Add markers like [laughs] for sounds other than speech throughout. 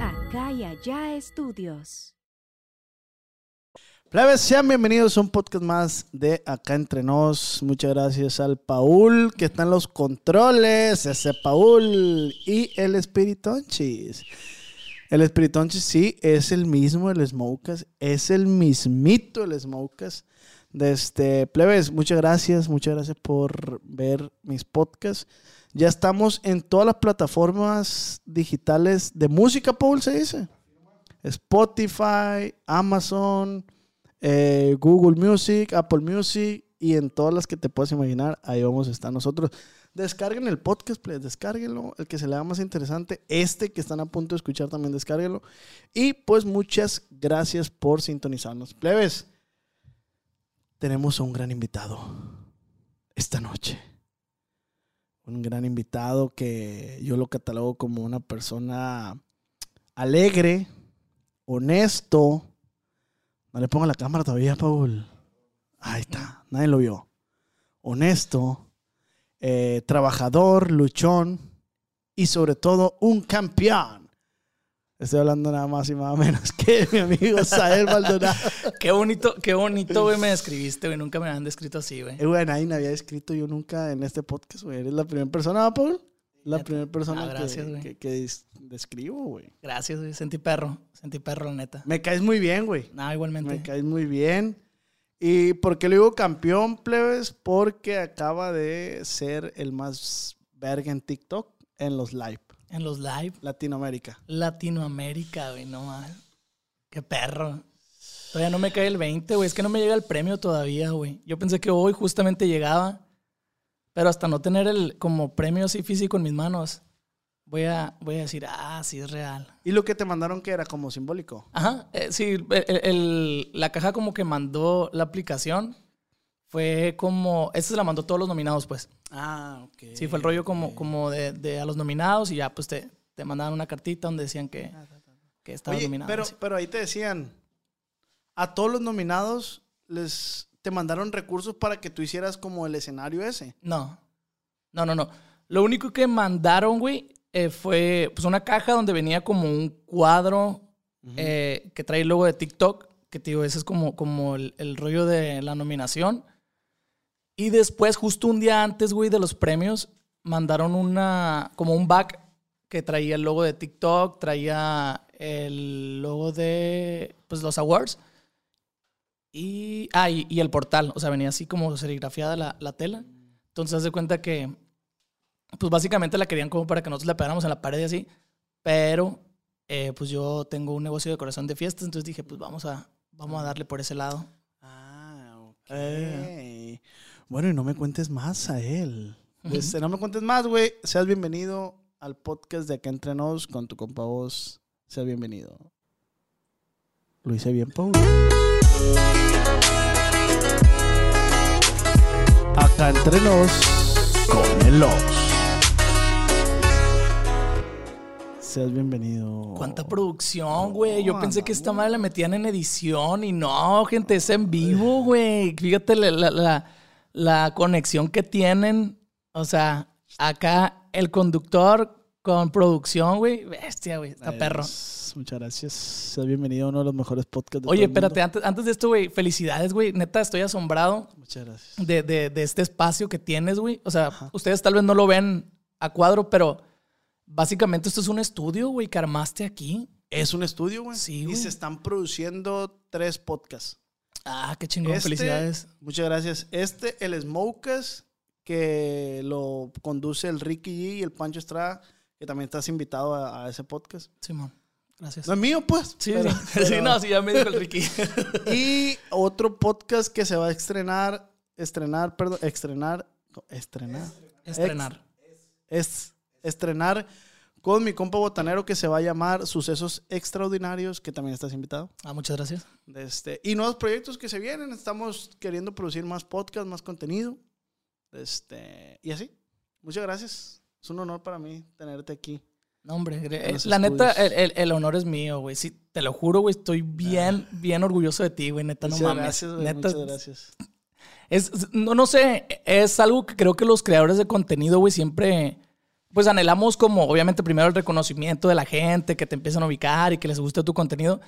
Acá y allá estudios. Plebes, sean bienvenidos a un podcast más de Acá Entre Nos. Muchas gracias al Paul que está en los controles, ese Paul y el Espiritonchis. El Espiritonchis sí es el mismo, el Smokas, es el mismito el Smokas. De este, plebes, muchas gracias, muchas gracias por ver mis podcasts. Ya estamos en todas las plataformas digitales de música, Paul, se dice. Spotify, Amazon, eh, Google Music, Apple Music y en todas las que te puedas imaginar, ahí vamos a estar nosotros. Descarguen el podcast, please, descárguenlo, el que se le haga más interesante. Este que están a punto de escuchar también descárguenlo. Y pues muchas gracias por sintonizarnos. Plebes, tenemos a un gran invitado esta noche. Un gran invitado que yo lo catalogo como una persona alegre, honesto. No le ponga la cámara todavía, Paul. Ahí está, nadie lo vio. Honesto, eh, trabajador, luchón y sobre todo un campeón. Estoy hablando nada más y nada menos que mi amigo [laughs] Sael Maldonado. Qué bonito, qué bonito, güey, me describiste, güey. Nunca me habían descrito así, güey. Eh, güey, nadie me había escrito yo nunca en este podcast, güey. Eres la primera persona, ¿verdad, Paul? La primera persona Ah, gracias, que, que- que des- describo, güey. Gracias, güey. Sentí perro. Sentí perro, la neta. Me caes muy bien, güey. No, igualmente. Me caes muy bien. ¿Y por qué le digo campeón, plebes? Porque acaba de ser el más verga en TikTok en los live. En los live. Latinoamérica. Latinoamérica, güey, no más. Qué perro. Todavía no me cae el 20, güey. Es que no me llega el premio todavía, güey. Yo pensé que hoy justamente llegaba. Pero hasta no tener el como premio así físico en mis manos, voy a, voy a decir, ah, sí es real. ¿Y lo que te mandaron que era como simbólico? Ajá, eh, sí, el- la caja como que mandó la aplicación fue como, esta se la mandó a todos los nominados, pues. Ah, ok. Sí, fue el rollo como, como de, de a los nominados y ya pues te, te mandaban una cartita donde decían que, que estabas Oye, nominado. pero, pero ahí te decían, a todos los nominados les te mandaron recursos para que tú hicieras como el escenario ese. No, no, no, no. Lo único que mandaron, güey, eh, fue pues una caja donde venía como un cuadro eh, que trae el logo de TikTok, que te digo, ese es como, como el, el rollo de la nominación. Y después, justo un día antes, güey, de los premios, mandaron una, como un back que traía el logo de TikTok, traía el logo de, pues, los awards. Y, ah, y, y el portal, o sea, venía así como serigrafiada la, la tela. Entonces, haz de cuenta que, pues básicamente la querían como para que nosotros la pegáramos en la pared y así. Pero, eh, pues yo tengo un negocio de decoración de fiestas, entonces dije, pues vamos a, vamos a darle por ese lado. Ah, ok. Eh. Bueno, y no me cuentes más a él. Este, no me cuentes más, güey. Seas bienvenido al podcast de Acá Entre Nos con tu compa voz. Seas bienvenido. Lo hice bien, Paul. Acá Entre Nos con el Oz. Seas bienvenido. ¿Cuánta producción, güey? Yo No, pensé que esta madre la metían en edición y no, gente, es en vivo, güey. Fíjate la, la- la- la conexión que tienen. O sea, acá el conductor con producción, güey. Bestia, güey. Está perro. Muchas gracias. Seas bienvenido a uno de los mejores podcasts de Oye, todo el mundo. espérate, antes, antes de esto, güey, felicidades, güey. Neta, estoy asombrado Muchas gracias. de, de- de este espacio que tienes, güey. O sea, ustedes tal vez no lo ven a cuadro, pero básicamente esto es un estudio, güey, que armaste aquí. Es un estudio, güey. Sí, Y güey. se están produciendo tres podcasts. Ah, qué chingón, Este- felicidades. Muchas gracias. Este, el Smokers, que lo conduce el Ricky G y el Pancho Estrada, que también estás invitado a, a ese podcast. Simón, gracias. No es mío, pues. Sí, pero- sí. [laughs] pero- Sí, no, sí, ya me dijo el Ricky. [laughs] Y otro podcast que se va a estrenar, estrenar, perdón, estrenar, estrenar, Estrenar. es estrenar con mi compa botanero que se va a llamar Sucesos Extraordinarios, que también estás invitado. Ah, muchas gracias. Este, y nuevos proyectos que se vienen. Estamos queriendo producir más podcasts, más contenido. Este, y así. Muchas gracias. Es un honor para mí tenerte aquí. No, hombre, eh, la neta, el, estudios. el- el honor es mío, güey. Sí, te lo juro, güey, estoy bien, bien orgulloso de ti, güey. Neta, no Muchas mames. gracias, güey, neta, muchas gracias. Es- no, no sé, es algo que creo que los creadores de contenido, güey, siempre, pues anhelamos como, obviamente, primero el reconocimiento de la gente, que te empiezan a ubicar y que les guste tu contenido.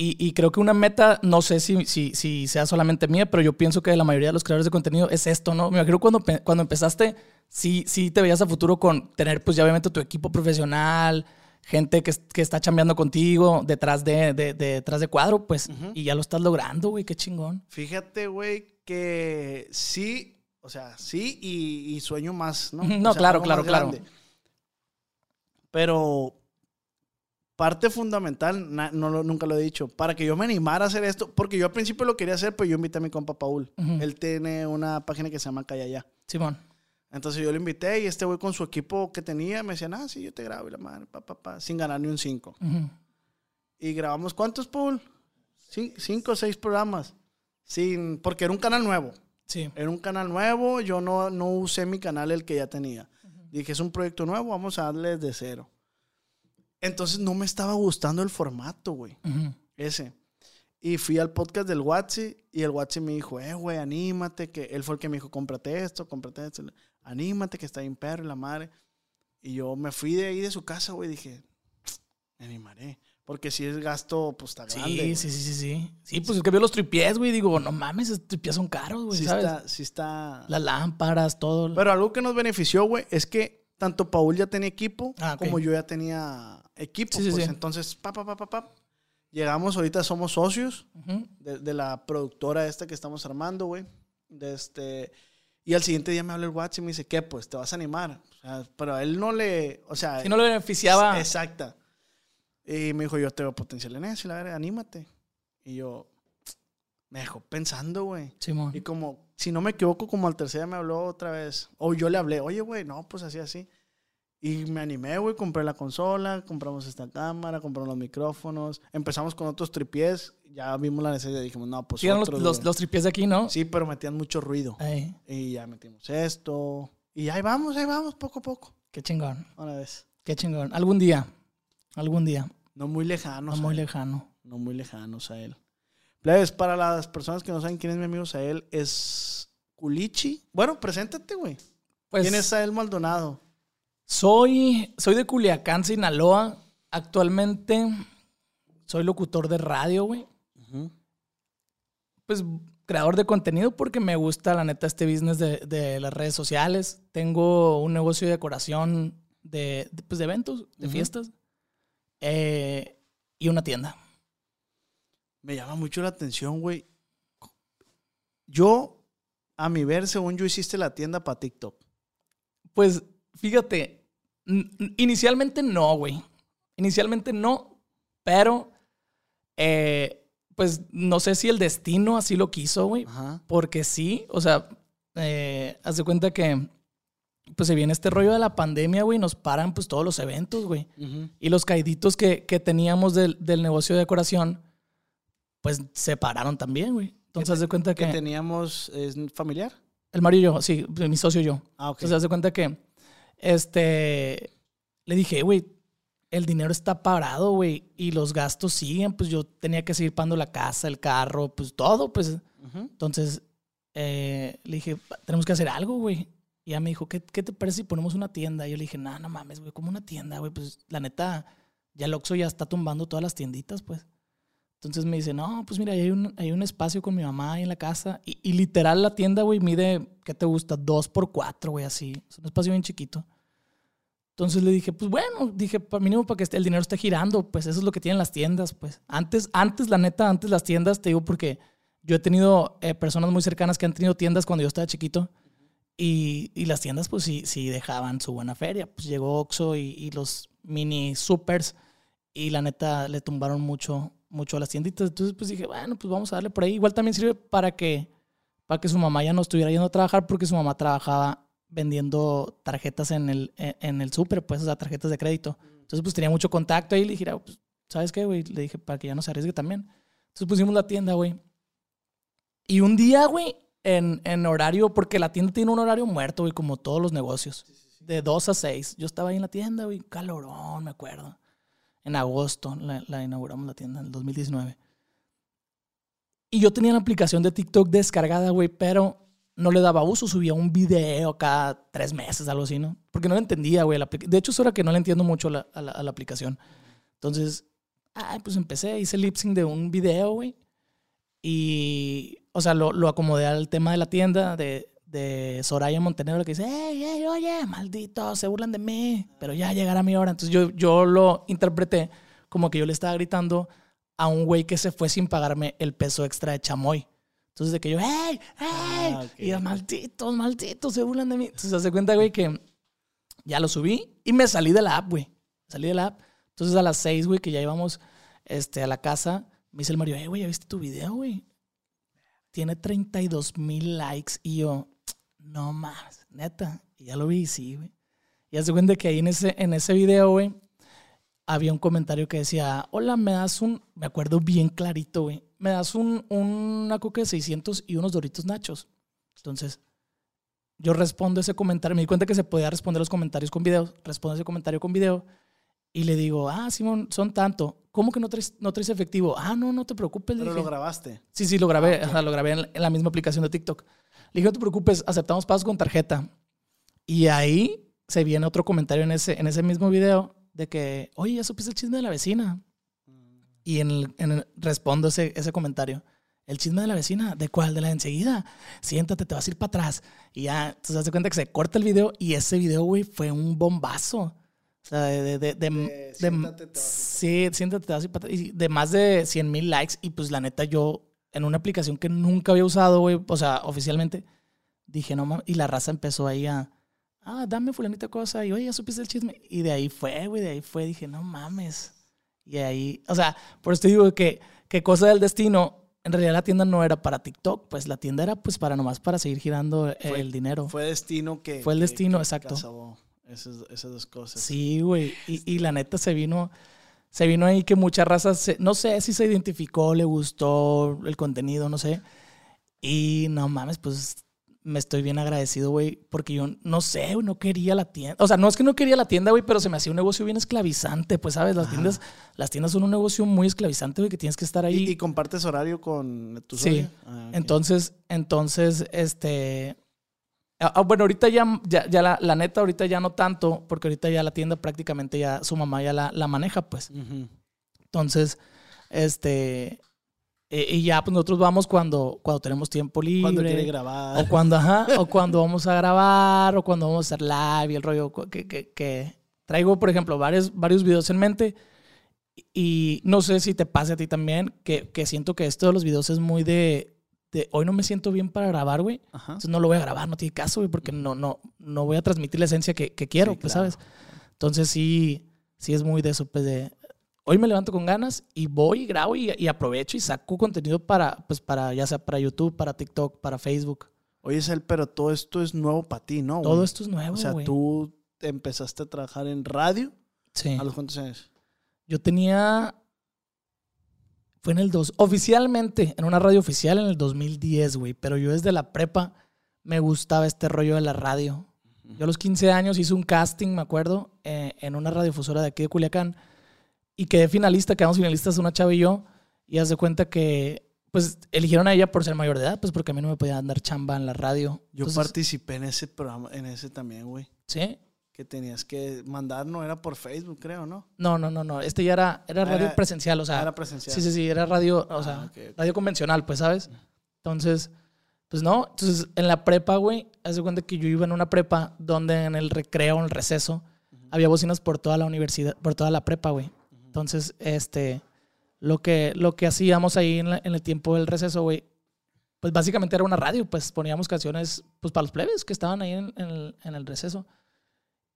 Y, y creo que una meta, no sé si, si, si sea solamente mía, pero yo pienso que la mayoría de los creadores de contenido es esto, ¿no? Me imagino cuando, cuando empezaste, sí, sí te veías a futuro con tener, pues ya obviamente tu equipo profesional, gente que, es- que está chambeando contigo detrás de, de- de- detrás de cuadro, pues, y ya lo estás logrando, güey, qué chingón. Fíjate, güey, que sí, o sea, sí y, y sueño más, ¿no? [laughs] O no, sea, claro, claro, claro. Pero parte fundamental, na- no lo- nunca lo he dicho, para que yo me animara a hacer esto, porque yo al principio lo quería hacer, pero yo invité a mi compa Paul. Él tiene una página que se llama Callaya. Simón. Entonces yo lo invité y este güey con su equipo que tenía me decían, ah, sí, yo te grabo y la madre, pa, pa, pa, sin ganar ni un 5. Ujú. Y grabamos, ¿cuántos, Paul? Cin- cinco o seis programas. Sin, porque era un canal nuevo. Sí. Era un canal nuevo, yo no, no usé mi canal el que ya tenía. Dije, es un proyecto nuevo, vamos a darle desde cero. Entonces no me estaba gustando el formato, güey, Ujú. ese. Y fui al podcast del Watsi y el Watsi me dijo, eh, güey, anímate, que él fue el que me dijo, cómprate esto, cómprate esto. Anímate, que está bien perro y la madre. Y yo me fui de ahí de su casa, güey, dije, me animaré. Porque si es gasto, pues está Sí, grande. güey. sí, sí, sí, sí. Sí, pues es que veo los tripiés, güey. Digo, no mames, esos tripiés son caros, güey, sí ¿sabes? está, sí está. Las lámparas, todo. Pero algo que nos benefició, güey, es que tanto Paul ya tenía equipo Ah, como yo ya tenía equipo. Sí, sí, pues sí. entonces, pa, pa, pa, pa, pa. Llegamos, ahorita somos socios de la productora esta que estamos armando, güey. De este, y al siguiente día me habla el WhatsApp y me dice, ¿qué? Pues te vas a animar. O sea, pero a él no le, o sea... Si no le beneficiaba. Exacta. Y me dijo, yo te veo potencial en eso, y la verdad, anímate. Y yo, [tsk] me dejó pensando, güey. Simón. Y como, si no me equivoco, como al tercer día me habló otra vez. O yo le hablé, oye, güey, no, pues así, así. Y me animé, güey, compré la consola, compramos esta cámara, compramos los micrófonos. Empezamos con otros tripiés, ya vimos la necesidad y dijimos, no, pues los, otros, los, güey. los tripiés de aquí, ¿no? Sí, pero metían mucho ruido. Ay, Y ya metimos esto. Y ahí vamos, ahí vamos, poco a poco. qué chingón. Una vez. Qué chingón. Algún día. Algún día. No muy lejanos. No muy lejano. No muy lejanos a él. Plebes, para las personas que no saben quién es mi amigo Sael, es Culichi. Bueno, preséntate, güey. Pues ¿Quién es Sael Maldonado? soy, soy de Culiacán, Sinaloa. Actualmente soy locutor de radio, güey. pues creador de contenido porque me gusta la neta este business de, de las redes sociales. Tengo un negocio de decoración de, de, pues, de eventos, de fiestas eh, y una tienda. Me llama mucho la atención, güey. Yo, a mi ver, según yo, hiciste la tienda para TikTok. Pues fíjate, inicialmente no, güey. Inicialmente no, pero eh, pues no sé si el destino así lo quiso, güey. Porque sí, o sea, eh, haz de cuenta que pues se viene este rollo de la pandemia, güey, nos paran pues todos los eventos, güey. Y los caiditos que, que teníamos del, del negocio de decoración, pues se pararon también, güey. Entonces haz de cuenta Que que... teníamos, ¿es familiar? El Mario y yo, sí, mi socio y yo. Ah, ok. Entonces haz de cuenta que, este, le dije, güey, el dinero está parado, güey, y los gastos siguen, pues yo tenía que seguir pagando la casa, el carro, pues todo, pues entonces eh, le dije, tenemos que hacer algo, güey. Y ella me dijo, ¿qué, qué te parece si ponemos una tienda? Y yo le dije, no, no mames, güey, como una tienda, güey. Pues la neta, ya el Oxxo ya está tumbando todas las tienditas, pues. Entonces me dice, no, pues mira, hay un, hay un espacio con mi mamá ahí en la casa. Y, y literal la tienda, güey, mide, ¿qué te gusta? Dos por cuatro, güey, así. Es un espacio bien chiquito. Entonces le dije, pues bueno, dije, mínimo para que el dinero esté girando, pues eso es lo que tienen las tiendas, pues. Antes, antes, la neta, antes las tiendas, te digo porque yo he tenido eh, personas muy cercanas que han tenido tiendas cuando yo estaba chiquito y, y las tiendas pues sí, sí dejaban su buena feria. Pues llegó Oxxo y, y los mini supers y la neta le tumbaron mucho, mucho a las tienditas. Entonces pues dije, bueno, pues vamos a darle por ahí. Igual también sirve para que, para que su mamá ya no estuviera yendo a trabajar porque su mamá trabajaba vendiendo tarjetas en el, en, en el súper, pues, o sea, tarjetas de crédito. Entonces, pues tenía mucho contacto ahí le dije, ah, pues, ¿sabes qué, güey? Le dije, para que ya no se arriesgue también. Entonces pusimos la tienda, güey. Y un día, güey, en, en horario, porque la tienda tiene un horario muerto, güey, como todos los negocios. De 2 a 6. Yo estaba ahí en la tienda, güey, calorón, me acuerdo. En agosto la, la inauguramos la tienda, en el 2019. Y yo tenía la aplicación de TikTok descargada, güey, pero no le daba uso. Subía un video cada tres meses, algo así, ¿no? Porque no lo entendía, güey. la De hecho, es hora que no le entiendo mucho la- a, la, a la aplicación. Entonces, ay, pues empecé, hice lip sync de un video, güey. Y, o sea, lo, lo acomodé al tema de la tienda de, de Soraya Montenegro que dice, hey, hey, oye, malditos, se burlan de mí, pero ya llegará mi hora. Entonces yo, yo lo interpreté como que yo le estaba gritando a un güey que se fue sin pagarme el peso extra de chamoy. Entonces de que yo, hey, hey, Ah, y yo, malditos, malditos, se burlan de mí. Entonces se hace cuenta, güey, que ya lo subí y me salí de la app, güey. Salí de la app. Entonces a las seis, güey, que ya íbamos este, a la casa, me dice el Mario, hey, güey, ¿ya viste tu video, güey? Tiene 32 mil likes. Y yo, no más, neta. Y ya lo vi, sí, güey. Y hace cuenta que ahí en ese, en ese video, güey, había un comentario que decía, hola, me das un, me acuerdo bien clarito, güey, me das un, una coca de 600 y unos doritos nachos. Entonces, yo respondo ese comentario, me di cuenta que se podía responder los comentarios con video, respondo ese comentario con video y le digo, ah, Simón, son tanto. ¿Cómo que no traes, no traes efectivo? Ah, no, no te preocupes. Pero dije. lo grabaste. Sí, sí, lo grabé. o sea, lo grabé en la, en la misma aplicación de TikTok. Le dije, no te preocupes, aceptamos pagos con tarjeta. Y ahí se viene otro comentario en ese, en ese mismo video de que, oye, ya supiste el chisme de la vecina. Y en el, en el- respondo ese, ese comentario. El chisme de la vecina, ¿de cuál? De la de enseguida. Siéntate, te vas a ir para atrás. Y ya, entonces hace cuenta que se corta el video y ese video, güey, fue un bombazo. O sea, de... de, de, de- siéntate, te sí, siéntate, te vas ir para. Y de más de 100 mil likes. Y pues la neta, yo en una aplicación que nunca había usado, güey, o sea, oficialmente, dije, no mames. Y la raza empezó ahí a, ah, dame fulanita cosa. Y oye, ya supiste el chisme. Y de ahí fue, güey, de ahí fue. Dije, no mames. Y ahí, o sea, por eso te digo que, que cosa del destino, en realidad la tienda no era para TikTok, pues la tienda era pues para nomás para seguir girando Fue- el dinero. Fue destino que. Fue el destino, que exacto. Esas, esas dos cosas. Sí, güey. Y, y la neta se vino, se vino ahí que muchas razas, se- no sé si se identificó, le gustó el contenido, no sé. Y no mames, pues me estoy bien agradecido, güey, porque yo no sé, no quería la tienda. O sea, no es que no quería la tienda, güey, pero se me hacía un negocio bien esclavizante, pues, ¿sabes? Las tiendas, las tiendas son un negocio muy esclavizante, güey, que tienes que estar ahí. ¿Y, y compartes horario con tu Sí. Ah. Entonces, entonces, este. Ah, ah, bueno, ahorita ya, ya, ya la, la neta, ahorita ya no tanto, porque ahorita ya la tienda prácticamente ya su mamá ya la, la maneja, pues. Ujú. Entonces, este. eh, y ya, pues nosotros vamos cuando, cuando tenemos tiempo libre. Cuando quiere grabar. O cuando, ajá, o cuando vamos a grabar, o cuando vamos a hacer live y el rollo que, que, que traigo, por ejemplo, varios, varios videos en mente. Y no sé si te pase a ti también, que, que siento que esto de los videos es muy de, de hoy no me siento bien para grabar, güey. Entonces no lo voy a grabar, no tiene caso, güey, porque no, no, no voy a transmitir la esencia que, que quiero, Sí, pues, claro. ¿sabes? Entonces sí, sí es muy de eso, pues de hoy me levanto con ganas y voy y grabo y, y aprovecho y saco contenido para, pues para, ya sea para YouTube, para TikTok, para Facebook. Oye, Sel, pero todo esto es nuevo para ti, ¿no? Todo esto es nuevo, O sea, güey. tú empezaste a trabajar en radio. Sí. ¿A los cuántos años? Yo tenía. Fue en el 2. Oficialmente, en una radio oficial en el 2010, güey. Pero yo desde la prepa me gustaba este rollo de la radio. Yo a los 15 años hice un casting, me acuerdo, eh, en una radiofusora de aquí de Culiacán. Y quedé finalista, quedamos finalistas una chava y yo. Y haz de cuenta que, pues, eligieron a ella por ser mayor de edad, pues porque a mí no me podían dar chamba en la radio. Yo Entonces, participé en ese programa, en ese también, güey. Sí. Que tenías que mandar, no era por Facebook, creo, ¿no? No, no, no, no. Este ya era, era radio Era- presencial, o sea. era presencial. Sí, sí, sí, era radio, o Ah, sea, ok. radio convencional, pues, ¿sabes? Entonces, pues no. Entonces, en la prepa, güey, haz de cuenta que yo iba en una prepa donde en el recreo, en el receso, había bocinas por toda la universidad, por toda la prepa, güey. Entonces, este, lo que, lo que hacíamos ahí en, la- en el tiempo del receso, güey, pues básicamente era una radio, pues poníamos canciones pues para los plebes que estaban ahí en, en el, en el receso.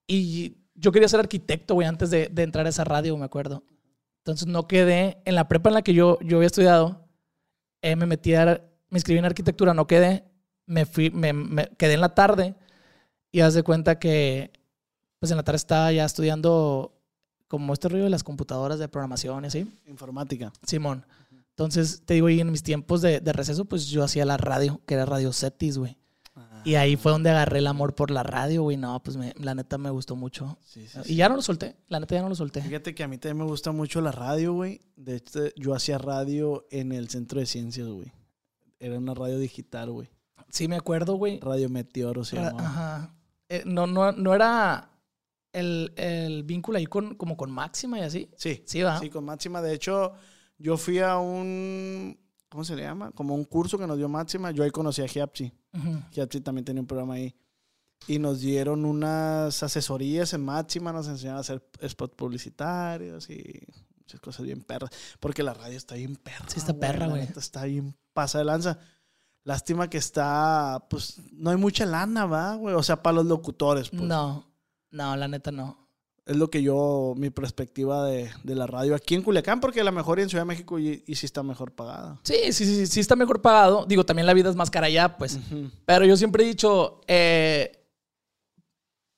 Y yo quería ser arquitecto, güey, antes de, de entrar a esa radio, me acuerdo. Entonces no quedé, en la prepa en la que yo, yo había estudiado, eh, me metí a, me inscribí en arquitectura, no quedé, me fui, me, me quedé en la tarde y haz de cuenta que, pues en la tarde estaba ya estudiando como este rollo de las computadoras de programación y así. Informática. Simón. Entonces, te digo, y en mis tiempos de, de receso, pues yo hacía la radio, que era Radio Cetis, güey. Y ahí fue donde agarré el amor por la radio, güey. No, pues me- la neta me gustó mucho. Sí, sí, Y ya no lo solté, la neta ya no lo solté. Fíjate que a mí también me gusta mucho la radio, güey. De hecho, yo hacía radio en el Centro de Ciencias, güey. Era una radio digital, güey. Sí, me acuerdo, güey. Radio Meteoro se Ra- llamaba. Ajá. Eh, no, no, no era el, el vínculo ahí con, como con Máxima y así. Sí, Sí, va. sí, con Máxima. De hecho, yo fui a un, ¿cómo se le llama? Como un curso que nos dio Máxima. Yo ahí conocí a. Ujú. Giapsi también tenía un programa ahí. Y nos dieron unas asesorías en Máxima, nos enseñaron a hacer spots publicitarios y muchas cosas bien perras. Porque la radio está bien perra. Sí está perra, güey. Está bien pasa de lanza. Lástima que está, pues, no hay mucha lana, va, güey. O sea, para los locutores, pues. No, no, la neta no. Es lo que yo, mi perspectiva de, de la radio aquí en Culiacán, porque a lo mejor en Ciudad de México y, y sí está mejor pagada. Sí, sí, sí, sí está mejor pagado. Digo, también la vida es más cara allá, pues. Pero yo siempre he dicho, eh,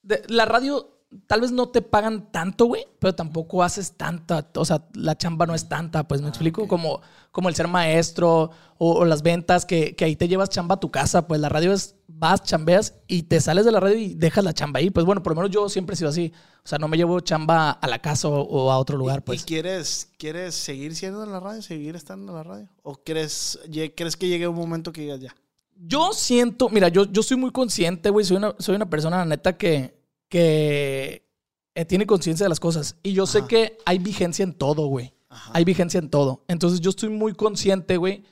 de- la radio tal vez no te pagan tanto, güey, pero tampoco haces tanta, o sea, la chamba no es tanta, pues me explico, como, como el ser maestro o, o las ventas, que, que ahí te llevas chamba a tu casa, pues la radio es, vas, chambeas y te sales de la radio y dejas la chamba ahí, pues bueno, por lo menos yo siempre he sido así, o sea, no me llevo chamba a la casa o, o a otro lugar, ¿Y, pues. y quieres, quieres seguir siendo en la radio, seguir estando en la radio? ¿O crees, crees que llegue un momento que digas ya? Yo siento, mira, yo, yo soy muy consciente, güey. Soy una, soy una persona, la neta, que, que eh, tiene conciencia de las cosas. Y yo sé que hay vigencia en todo, güey. Ajá. Hay vigencia en todo. Entonces yo estoy muy consciente, güey,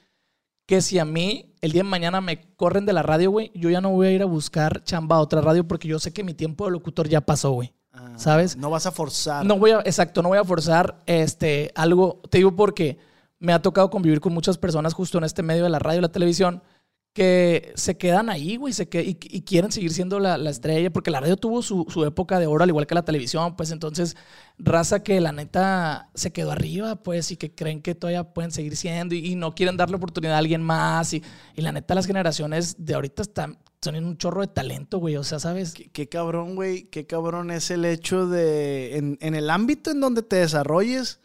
que si a mí el día de mañana me corren de la radio, güey, yo ya no voy a ir a buscar chamba a otra radio porque yo sé que mi tiempo de locutor ya pasó, güey. Ah, ¿sabes? No vas a forzar. No voy a, exacto, no voy a forzar este, algo. Te digo porque me ha tocado convivir con muchas personas justo en este medio de la radio y la televisión que se quedan ahí, güey, se que- y, y quieren seguir siendo la, la estrella, porque la radio tuvo su, su época de oro, al igual que la televisión, pues entonces, raza que la neta se quedó arriba, pues, y que creen que todavía pueden seguir siendo y, y no quieren darle oportunidad a alguien más, y, y la neta las generaciones de ahorita están, son un chorro de talento, güey, o sea, ¿sabes? Qué, qué cabrón, güey. Qué cabrón es el hecho de. En, en el ámbito en donde te desarrolles,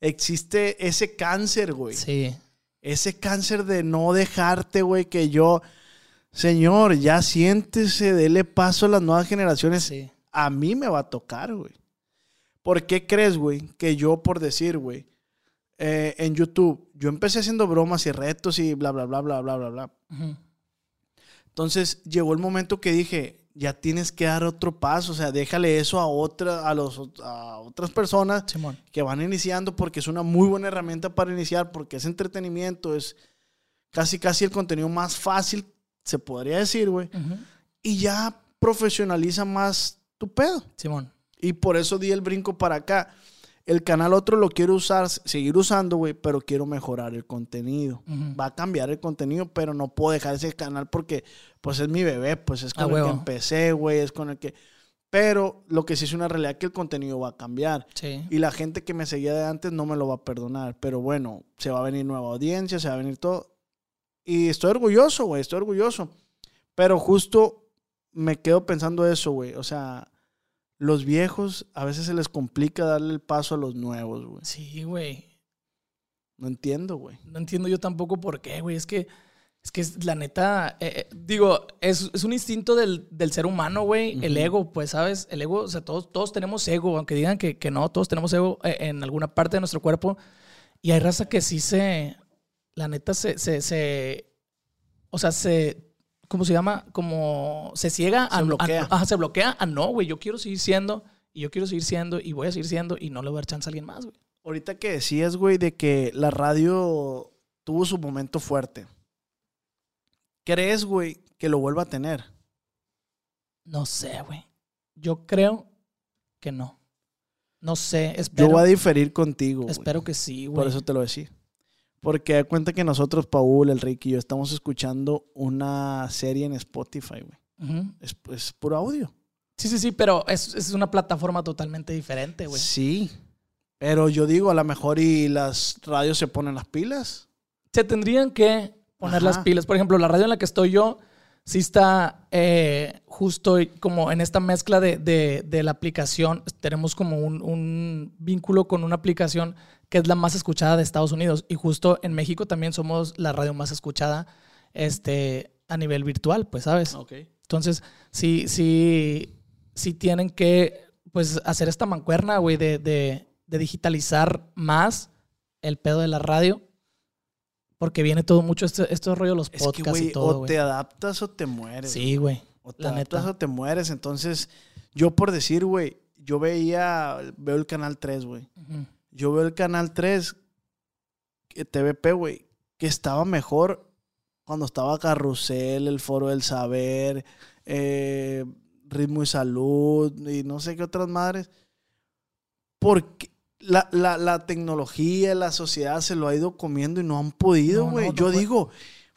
existe ese cáncer, güey. Sí, Ese cáncer de no dejarte, güey, que yo. Señor, ya siéntese, dele paso a las nuevas generaciones. sí. A mí me va a tocar, güey. ¿Por qué crees, güey, que yo, por decir, güey, eh, en YouTube, yo empecé haciendo bromas y retos y bla, bla, bla, bla, bla, bla, bla. Entonces llegó el momento que dije, ya tienes que dar otro paso, o sea, déjale eso a, otra, a, los, a otras personas Simón. que van iniciando porque es una muy buena herramienta para iniciar, porque es entretenimiento, es casi, casi el contenido más fácil, se podría decir, güey. Y ya profesionaliza más tu pedo. Simón. Y por eso di el brinco para acá. El canal otro lo quiero usar, seguir usando, güey, pero quiero mejorar el contenido. Va a cambiar el contenido, pero no puedo dejar ese canal porque, pues, es mi bebé, pues es Ah, con el que empecé, güey, es con el que... Pero lo que sí es una realidad que el contenido va a cambiar. Sí. Y la gente que me seguía de antes no me lo va a perdonar. Pero bueno, se va a venir nueva audiencia, se va a venir todo. Y estoy orgulloso, güey, estoy orgulloso. Pero justo me quedo pensando eso, güey. O sea, los viejos a veces se les complica darle el paso a los nuevos, güey. Sí, güey. No entiendo, güey. No entiendo yo tampoco por qué, güey. Es que, es que la neta, eh, eh, digo, es, es un instinto del, del ser humano, güey. El ego, pues, ¿sabes? El ego, o sea, todos, todos tenemos ego, aunque digan que, que no, todos tenemos ego eh, en alguna parte de nuestro cuerpo. Y hay raza que sí se, la neta, se, se, se o sea, se, ¿cómo se llama? Como se ciega. Se a, bloquea. A, ajá, se bloquea. Ah, no, güey, yo quiero seguir siendo, y yo quiero seguir siendo, y voy a seguir siendo, y no le voy a dar chance a alguien más, güey. Ahorita que decías, güey, de que la radio tuvo su momento fuerte. ¿Crees, güey, que lo vuelva a tener? No sé, güey. Yo creo que no. No sé, espero, Yo voy a diferir contigo. espero que sí, güey. Por eso te lo decía. Porque da cuenta que nosotros, Paul, el Ricky y yo, estamos escuchando una serie en Spotify, güey. Es, es puro audio. Sí, sí, sí, pero es, es una plataforma totalmente diferente, güey. Sí. Pero yo digo, a lo mejor y las radios se ponen las pilas. Se tendrían que poner Ajá. las pilas. Por ejemplo, la radio en la que estoy yo sí está eh, justo como en esta mezcla de, de- de la aplicación. Tenemos como un, un vínculo con una aplicación que es la más escuchada de Estados Unidos. Y justo en México también somos la radio más escuchada este, a nivel virtual, pues, ¿sabes? Entonces, sí, sí, sí tienen que, pues, hacer esta mancuerna, güey, de, de- de digitalizar más el pedo de la radio. Porque viene todo mucho este, este rollo de los Es que, podcasts y todo, o te adaptas o te mueres. Sí, güey. O te la adaptas neta. o te mueres. Entonces, yo por decir, güey, yo veía, veo el canal 3, güey. Ujú. Yo veo el canal 3, que TVP, güey, que estaba mejor cuando estaba Carrusel, el Foro del Saber, eh, Ritmo y Salud y no sé qué otras madres. Porque la, la- la tecnología, la sociedad se lo ha ido comiendo y no han podido, güey. no, no Yo digo,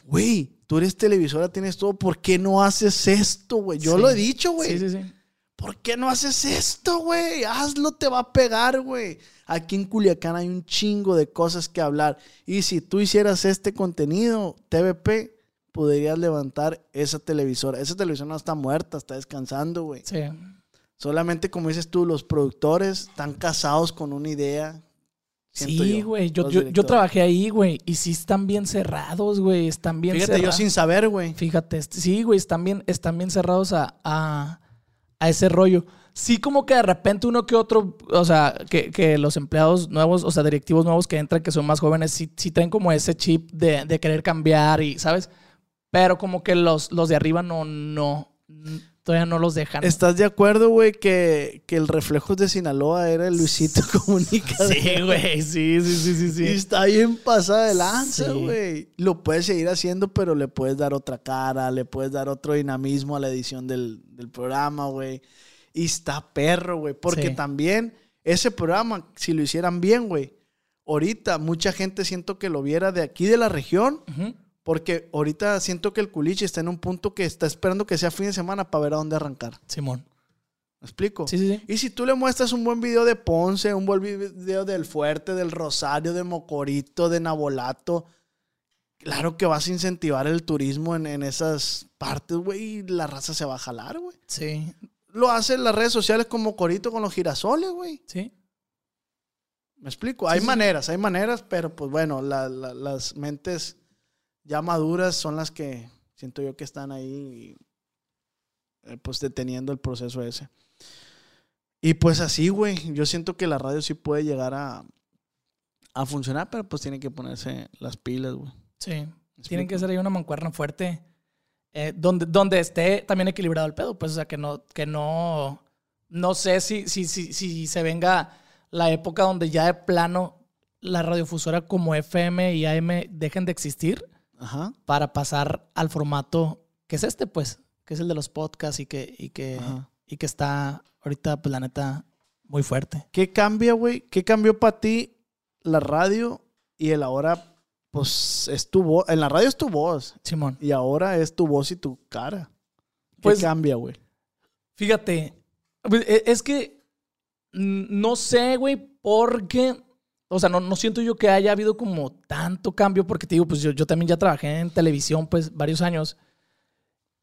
güey, tú eres televisora, tienes todo, ¿por qué no haces esto, güey? Yo Sí. lo he dicho, güey. Sí, sí, sí. ¿Por qué no haces esto, güey? Hazlo, te va a pegar, güey. Aquí en Culiacán hay un chingo de cosas que hablar. Y si tú hicieras este contenido, TVP, podrías levantar esa televisora. Esa televisora no está muerta, está descansando, güey. Sí. Solamente, como dices tú, los productores están casados con una idea. Sí, güey. Yo, trabajé ahí, güey. Y sí están bien cerrados, güey. Están bien Fíjate, yo sin saber, güey. Fíjate, este- sí, güey, están bien, están bien cerrados a, a, a ese rollo. Sí, como que de repente uno que otro, o sea, que, que los empleados nuevos, o sea, directivos nuevos que entran, que son más jóvenes, sí, sí traen como ese chip de, de querer cambiar y, ¿sabes? Pero como que los, los de arriba no, no, todavía no los dejan. ¿Estás de acuerdo, güey, que, que el reflejo de Sinaloa era el Luisito [laughs] Comunica? Sí, güey, sí, sí, sí, sí, sí. Y está bien pasada de lanza, Sí. güey. Lo puedes seguir haciendo, pero le puedes dar otra cara, le puedes dar otro dinamismo a la edición del, del programa, güey. Y está perro, güey. Porque Sí. también ese programa, si lo hicieran bien, güey, ahorita mucha gente siento que lo viera de aquí de la región, porque ahorita siento que el culiche está en un punto que está esperando que sea fin de semana para ver a dónde arrancar. Simón. ¿Me explico? Sí, sí, sí. Y si tú le muestras un buen video de Ponce, un buen video del Fuerte, del Rosario, de Mocorito, de Nabolato, claro que vas a incentivar el turismo en, en esas partes, güey, y la raza se va a jalar, güey. Sí, Lo hacen las redes sociales como Mocorito con los girasoles, güey. sí. ¿Me explico? Hay sí. maneras, hay maneras, pero pues bueno, la- la- las mentes ya maduras son las que siento yo que están ahí, eh, pues deteniendo el proceso ese. Y pues así, güey, yo siento que la radio sí puede llegar a, a funcionar, pero pues tiene que ponerse las pilas, güey. Sí. ¿Me Tienen que ser ahí una mancuerna fuerte. Eh, donde, donde esté también equilibrado el pedo. Pues, o sea, que no, que no. No sé si, si, si, si se venga la época donde ya de plano la radiofusora como FM y AM dejen de existir Ajá. para pasar al formato que es este, pues, que es el de los podcasts y que, y que, Ajá. y que está ahorita, pues, la neta, muy fuerte. ¿Qué cambia, güey? ¿Qué cambió para ti la radio y el ahora, pues, es tu voz? En la radio es tu voz. Simón. Y ahora es tu voz y tu cara. ¿Qué Pues- cambia, güey? Fíjate, pues, e- es que no sé, güey, porque, o sea, no, no siento yo que haya habido como tanto cambio, porque te digo, pues yo, yo también ya trabajé en televisión, pues, varios años.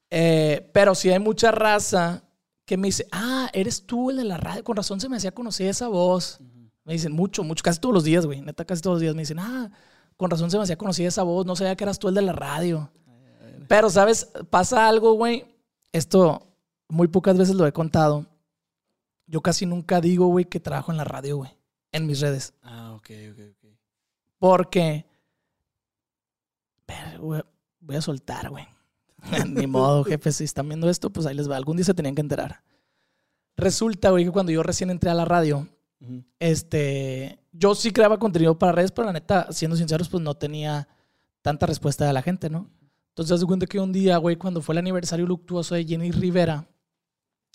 Eh, pero sí hay mucha raza que me dice, ah, eres tú el de la radio, con razón se me hacía conocer esa voz. Me dicen mucho, mucho, casi todos los días, güey, neta, casi todos los días me dicen, ah, con razón se me hacía conocer esa voz, no sabía que eras tú el de la radio. Pero, ¿sabes? Pasa algo, güey. Esto muy pocas veces lo he contado. Yo casi nunca digo, güey, que trabajo en la radio, güey. En mis redes. Ah, ok, ok, ok. Porque. Pero, güey, voy a soltar, güey. [laughs] Ni modo, jefe. Si están viendo esto, pues ahí les va. Algún día se tenían que enterar. Resulta, güey, que cuando yo recién entré a la radio, este. Yo sí creaba contenido para redes, pero la neta, siendo sinceros, pues no tenía tanta respuesta de la gente, ¿no? Entonces, de cuenta que un día, güey, cuando fue el aniversario luctuoso de Jenny Rivera,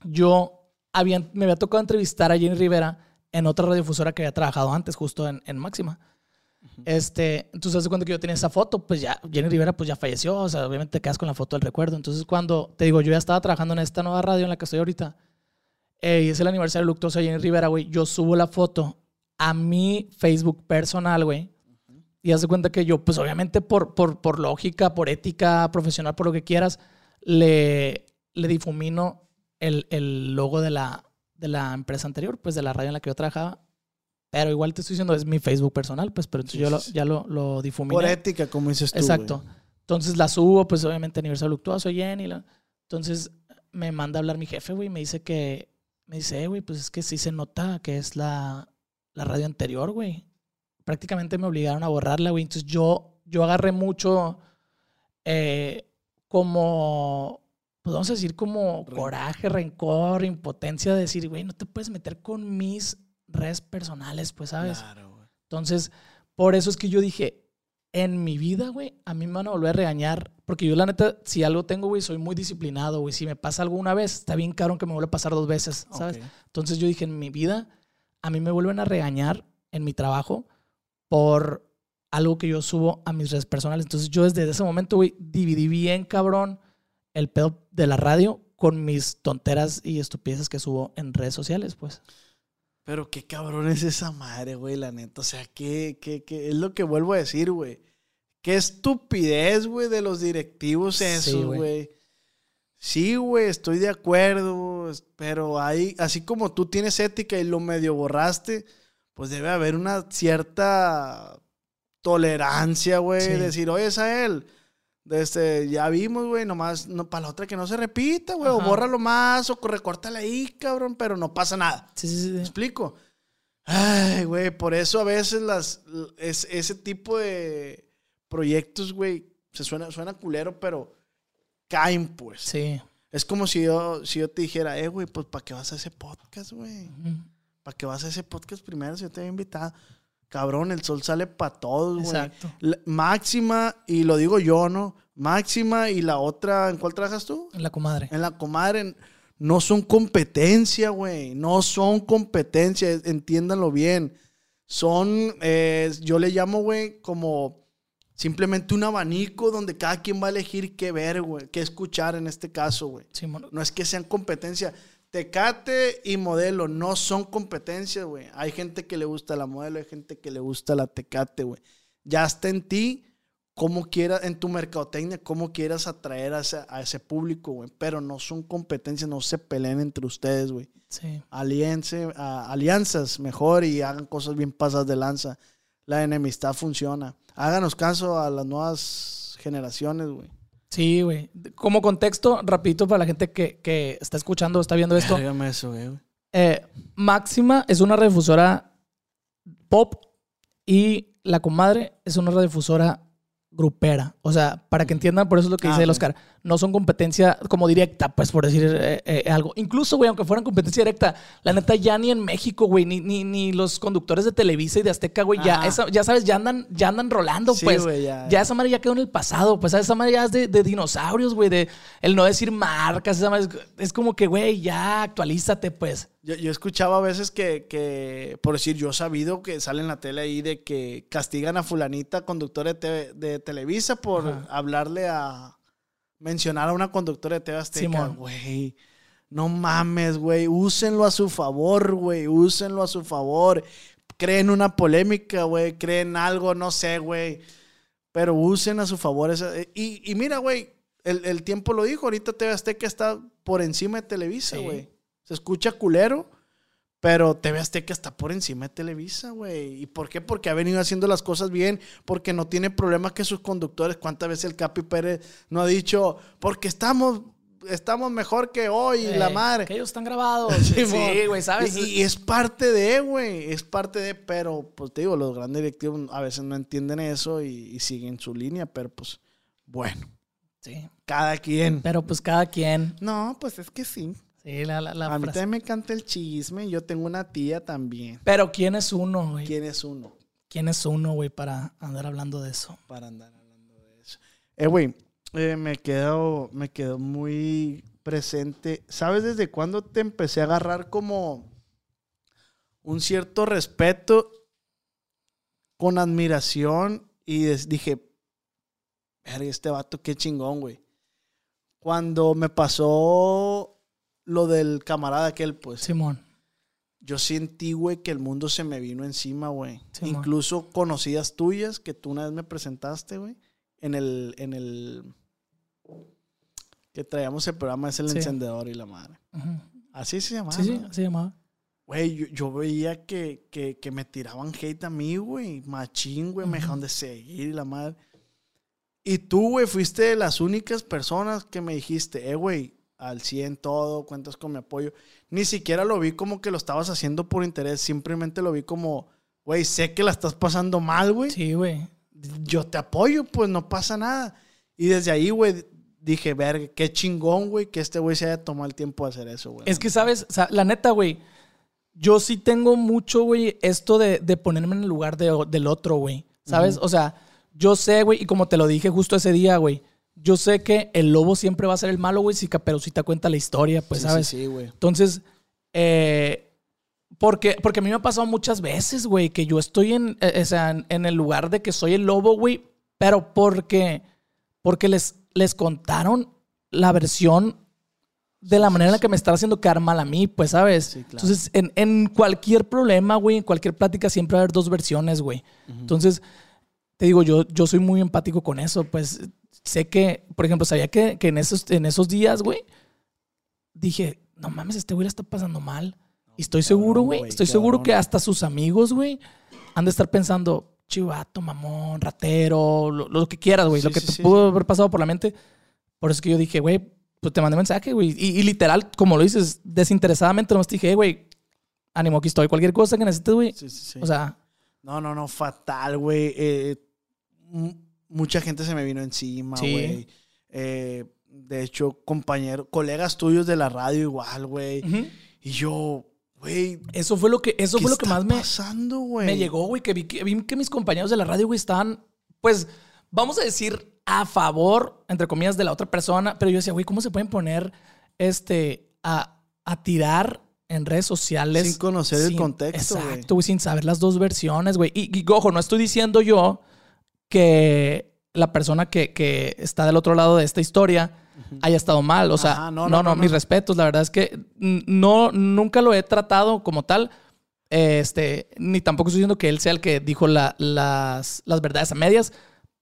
yo habían, me había tocado entrevistar a Jenny Rivera en otra radiodifusora que había trabajado antes, justo en, en Máxima. Este, entonces, hace cuenta que yo tenía esa foto, pues ya, Jenny Rivera pues ya falleció, o sea, obviamente te quedas con la foto del recuerdo. Entonces, cuando, te digo, yo ya estaba trabajando en esta nueva radio en la que estoy ahorita, eh, y es el aniversario luctuoso de Jenny Rivera, güey, yo subo la foto a mi Facebook personal, güey, y hace cuenta que yo, pues obviamente por, por, por lógica, por ética profesional, por lo que quieras, le, le difumino el, el logo de la, de la empresa anterior, pues de la radio en la que yo trabajaba. Pero igual te estoy diciendo, es mi Facebook personal, pues, pero entonces yo lo- ya lo, lo difuminé. Por ética, como dices tú. Exacto. güey. Entonces la subo, pues obviamente aniversario luctuoso, Jenny. la- Entonces me manda a hablar mi jefe, güey, me dice que, me dice, "Eh, güey, pues es que sí se nota que es la, la radio anterior, güey. Prácticamente me obligaron a borrarla, güey. Entonces yo, yo agarré mucho eh, como, pues vamos a decir como coraje, rencor, impotencia de decir, güey, no te puedes meter con mis redes personales, pues, ¿sabes? Claro, güey. Entonces, por eso es que yo dije, en mi vida, güey, a mí me van a volver a regañar. Porque yo, la neta, si algo tengo, güey, soy muy disciplinado, güey. Si me pasa algo una vez, está bien caro que me vuelva a pasar dos veces, ¿sabes? Entonces yo dije, en mi vida, a mí me vuelven a regañar en mi trabajo por algo que yo subo a mis redes personales. Entonces yo desde ese momento, güey, dividí bien, cabrón, el pedo de la radio con mis tonteras y estupideces que subo en redes sociales, pues. Pero qué cabrón es esa madre, güey, la neta. O sea, qué, qué, qué- es lo que vuelvo a decir, güey. Qué estupidez, güey, de los directivos Sí, eso, güey. güey. Sí, güey, estoy de acuerdo, pero hay, así como tú tienes ética y lo medio borraste, pues debe haber una cierta tolerancia, güey. Sí. Decir, oye, Sael, este, ya vimos, güey, nomás, no, para la otra que no se repita, güey, o bórralo más, o recórtale ahí, cabrón, pero no pasa nada. Sí, sí, ¿Me sí. explico? Ay, güey, por eso a veces las, es, ese tipo de proyectos, güey, se suena, suena culero, pero caen, pues. Sí. Es como si yo, si yo te dijera, eh, güey, pues ¿para qué vas a ese podcast, güey? ¿Para qué vas a ese podcast primero si yo te había invitado? Cabrón, el sol sale para todos, güey. Exacto. La- Máxima, y lo digo yo, ¿no? Máxima y la otra, ¿en cuál trabajas tú? La comadre. En la comadre no son competencia, güey. No son competencia, entiéndanlo bien. Son, eh, yo le llamo, güey, como simplemente un abanico donde cada quien va a elegir qué ver, güey, qué escuchar en este caso, güey. Simón. No es que sean competencia. Tecate y modelo no son competencias, güey. Hay gente que le gusta la modelo, hay gente que le gusta la tecate, güey. Ya está en ti cómo quieras, en tu mercadotecnia, cómo quieras atraer a ese, a ese público, güey. Pero no son competencias, no se peleen entre ustedes, güey. Sí. Alianse, a- alianzas mejor y hagan cosas bien pasadas de lanza. La enemistad funciona. Háganos caso a las nuevas generaciones, güey. Sí, güey. Como contexto, rapidito para la gente que, que está escuchando o está viendo esto. Dígame eso, güey. Eh, Máxima es una radiodifusora pop y La Comadre es una radiodifusora grupera. O sea, para que entiendan, por eso es lo que Ah, dice el. Oscar. No son competencia como directa, pues por decir eh, eh, algo. Incluso, güey, aunque fueran competencia directa, la neta ya ni en México, güey, ni, ni, ni los conductores de Televisa y de Azteca, güey, ya, esa- ya sabes, ya andan, ya andan rolando, Sí, pues. ya. ya esa madre ya quedó en el pasado, pues esa madre ya es de, de dinosaurios, güey, de el no decir marcas, esa madre es, es como que, güey, ya actualízate, pues. Yo, yo escuchaba a veces que, que, por decir, yo he sabido que sale en la tele ahí de que castigan a fulanita, conductora de, de Televisa, por Ajá. hablarle a... mencionar a una conductora de TV Azteca. Simón. Güey, no mames, güey. Úsenlo a su favor, güey. Úsenlo a su favor. Creen una polémica, güey. Creen algo, no sé, güey. Pero usen a su favor esa... Y, y mira, güey, el, el tiempo lo dijo. Ahorita TV Azteca está por encima de Televisa, Sí. güey. Se escucha culero, pero TV Azteca está por encima de Televisa, güey. ¿Y por qué? Porque ha venido haciendo las cosas bien, porque no tiene problema que sus conductores, cuántas veces el Capi Pérez no ha dicho, porque estamos, estamos mejor que hoy, Eh, la madre. Que ellos están grabados. [laughs] Sí, güey, ¿sabes? Y, y es parte de, güey, es parte de, pero pues te digo, los grandes directivos a veces no entienden eso y, y siguen su línea, pero pues bueno, Sí. cada quien. Pero pues cada quien. No, pues es que sí. Sí, la, la, la a mí frase. también me encanta el chisme, yo tengo una tía también. Pero ¿quién es uno, güey? ¿Quién es uno ¿Quién es uno, güey, para andar hablando de eso? para andar hablando de eso? Eh, güey, eh, me quedo, me quedo muy presente. ¿Sabes desde cuándo te empecé a agarrar como un cierto respeto con admiración y dije, este vato qué chingón, güey. Cuando me pasó lo del camarada aquel, pues, Simón. yo sentí, güey, que el mundo se me vino encima, güey. Incluso conocidas tuyas que tú una vez me presentaste, güey, en el, en el, que traíamos el programa, es el Sí. encendedor y la madre. Así se llamaba. Sí, sí, así se llamaba. Güey, yo, yo veía que, que, que me tiraban hate a mí, güey. Machín, güey. Me dejaron de seguir y la madre. Y tú, güey, fuiste de las únicas personas que me dijiste, eh, güey, al 100 todo, cuentas con mi apoyo. Ni siquiera lo vi como que lo estabas haciendo por interés. Simplemente lo vi como, güey, sé que la estás pasando mal, güey. Sí, güey. Yo te apoyo, pues no pasa nada. Y desde ahí, güey, dije, verga, qué chingón, güey, que este güey se haya tomado el tiempo de hacer eso, güey. Es que, ¿sabes? O sea, la neta, güey. Yo sí tengo mucho, güey, esto de, de ponerme en el lugar de- del otro, güey. ¿Sabes? O sea, yo sé, güey, y como te lo dije justo ese día, güey. Yo sé que el lobo siempre va a ser el malo, güey, si Caperucita cuenta la historia, pues, Sí, ¿sabes? Sí, sí, güey. Entonces, eh, porque, porque a mí me ha pasado muchas veces, güey, que yo estoy en, eh, o sea, en, en el lugar de que soy el lobo, güey, pero porque, porque les, les contaron la versión de la manera en la que me están haciendo quedar mal a mí, pues, ¿sabes? Sí, claro. Entonces, en, en cualquier problema, güey, en cualquier plática siempre va a haber dos versiones, güey. Entonces, te digo, yo, yo soy muy empático con eso, pues sé que, por ejemplo, sabía que, que en, esos, en esos días, güey, dije, no mames, este güey la está pasando mal. Y estoy seguro, güey, estoy seguro que hasta sus amigos, güey, han de estar pensando, chivato, mamón, ratero, lo, lo que quieras, güey, Sí, lo que sí, te sí, pudo haber pasado por la mente. Por eso es que yo dije, güey, pues te mandé mensaje, güey. Y, y literal, como lo dices, desinteresadamente, nomás te dije, "Eh, güey, ánimo, aquí estoy. Cualquier cosa que necesites, güey. Sí, sí, sí. O sea, No, no, no, fatal, güey. Eh, m- mucha gente se me vino encima, Sí. güey. Eh, de hecho, compañeros, colegas tuyos de la radio igual, güey. Y yo, güey, eso fue lo que, eso ¿qué fue lo que más me, pasando, güey? me llegó, güey, que vi, que vi que mis compañeros de la radio, güey, estaban, pues, vamos a decir, a favor, entre comillas, de la otra persona. Pero yo decía, güey, ¿cómo se pueden poner, este, a, a tirar en redes sociales? Sin conocer el contexto, güey. Exacto, güey, sin saber las dos versiones, güey. Y, y, ojo, no estoy diciendo yo que la persona que, que está del otro lado de esta historia haya estado mal. O sea, Ajá, no, no, no, no, no, mis respetos. La verdad es que no, nunca lo he tratado como tal. Este, ni tampoco estoy diciendo que él sea el que dijo la- las, las verdades a medias,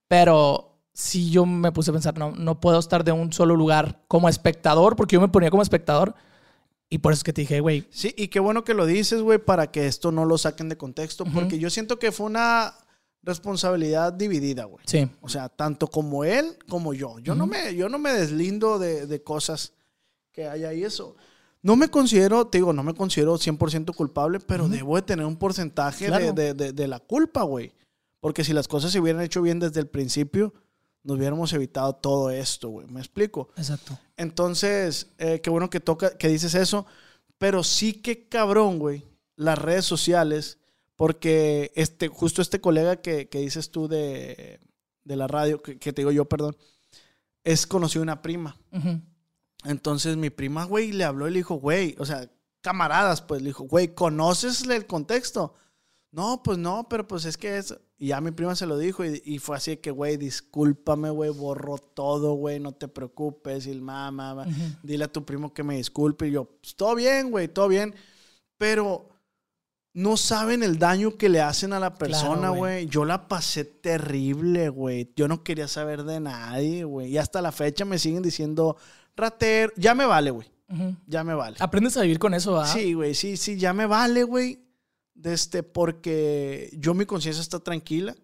pero sí yo me puse a pensar, no, no puedo estar de un solo lugar como espectador, porque yo me ponía como espectador. Y por eso es que te dije, güey, Sí, y qué bueno que lo dices, güey, para que esto no lo saquen de contexto, porque yo siento que fue una responsabilidad dividida, güey. sí, O sea, tanto como él como yo. Yo, no, me, yo no me deslindo de, de cosas que hay ahí eso. No me considero, te digo, no me considero 100% culpable, pero debo de tener un porcentaje Claro. de, de- de la culpa, güey. Porque si las cosas se hubieran hecho bien desde el principio, nos hubiéramos evitado todo esto, güey. ¿Me explico? exacto. Entonces, eh, qué bueno que toca, que dices eso, pero sí que cabrón, güey, las redes sociales, porque este, justo este colega que, que dices tú de, de la radio, que, que te digo yo, perdón, es conocido una prima. Entonces mi prima, güey, le habló y le dijo, güey, o sea, camaradas, pues le dijo, güey, ¿conoces el contexto? No, pues no, pero pues es que es... Y ya mi prima se lo dijo y, y fue así que, güey, discúlpame, güey, borró todo, güey, no te preocupes. Y el mamá, mamá, dile a tu primo que me disculpe. Y yo, pues todo bien, güey, todo bien. Pero no saben el daño que le hacen a la persona, güey. Yo la pasé terrible, güey. Yo no quería saber de nadie, güey. Y hasta la fecha me siguen diciendo, rater, ya me vale, güey. Ya me vale. Aprendes a vivir con eso, ¿ah? Sí, güey, sí, sí, ya me vale, güey. Este, porque yo mi conciencia está tranquila.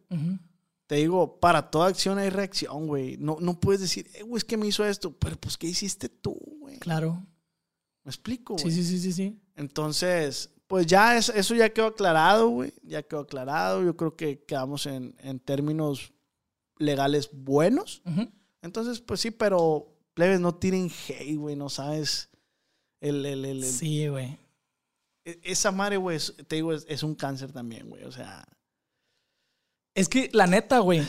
Te digo, para toda acción hay reacción, güey. No, no puedes decir, eh, güey, es que me hizo esto. Pero pues, ¿qué hiciste tú, güey? Claro. ¿Me explico, Sí, sí, sí, sí, sí. Entonces, pues ya es- eso ya quedó aclarado, güey. Ya quedó aclarado. Yo creo que quedamos en, en términos legales buenos. Entonces, pues sí, pero plebes, no tiren hate, güey. No sabes. El, el, el, el- Sí, güey. e- esa madre, güey, es- te digo, es, es un cáncer también, güey. O sea, Es que la neta, güey.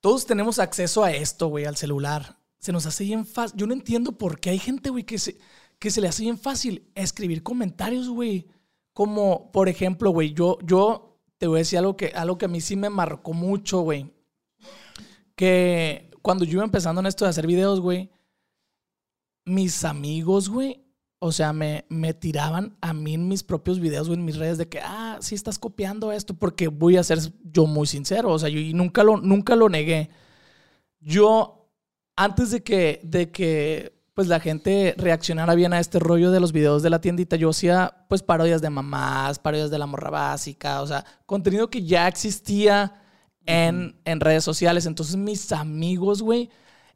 Todos tenemos acceso a esto, güey, al celular. se nos hace bien fácil. Yo no entiendo por qué hay gente, güey, que se, que se le hace bien fácil escribir comentarios, güey. Como, por ejemplo, güey, yo, yo te voy a decir algo que, algo que a mí sí me marcó mucho, güey. Que cuando yo iba empezando en esto de hacer videos, güey, mis amigos, güey, o sea, me, me tiraban a mí en mis propios videos, güey, en mis redes de que, ah, sí estás copiando esto, porque voy a ser yo muy sincero, o sea, yo y nunca lo, nunca lo negué. Yo, antes de que, de que pues la gente reaccionara bien a este rollo de los videos de la tiendita, yo hacía pues parodias de mamás, parodias de la morra básica, o sea, contenido que ya existía en, en redes sociales. Entonces mis amigos, güey,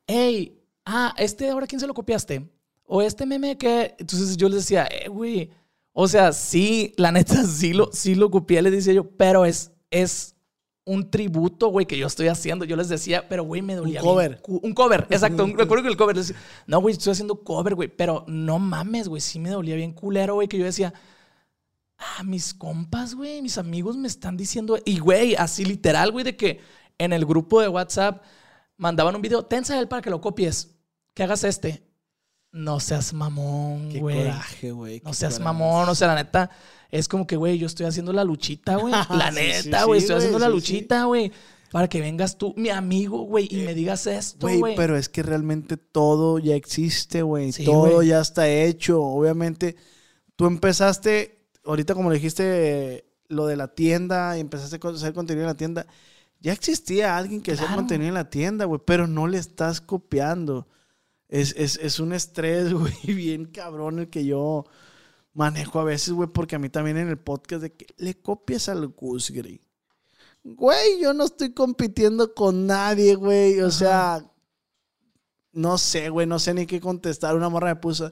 hey, ah, este ahora quién se lo copiaste? O este meme que... Entonces yo les decía, eh, güey, o sea, sí, la neta sí lo, sí lo copié, les decía yo, pero es, es un tributo, güey, que yo estoy haciendo. Yo les decía, pero, güey, me dolía. Un cover. bien. Un cover, [laughs] exacto. Me acuerdo que el cover. decía, no, güey, estoy haciendo cover, güey. Pero no mames, güey, sí me dolía bien culero, güey, que yo decía, ah, mis compas, güey, mis amigos me están diciendo. Y, güey, así literal, güey, de que en el grupo de WhatsApp mandaban un video, tensa él para que lo copies, que hagas este. No seas mamón, Qué güey. coraje, güey. No seas coraje. mamón, o sea, la neta, es como que, güey, yo estoy haciendo la luchita, güey. [laughs] La neta, sí, güey, sí, estoy haciendo la luchita, güey. Para que vengas tú, mi amigo, güey, y me digas esto, Güey, güey. pero es que realmente todo ya existe, güey. Todo ya está hecho. Obviamente, tú empezaste, ahorita como le dijiste, lo de la tienda, y empezaste a hacer contenido en la tienda. Ya existía alguien que hacía Claro. contenido en la tienda, güey, pero no le estás copiando. Es, es, es un estrés, [laughs] güey, bien cabrón el que yo manejo a veces, güey, porque a mí también en el podcast de que le copias al Gus Gris. Güey, yo no estoy compitiendo con nadie, güey. O sea, no sé, güey, no sé ni qué contestar. Una morra me puso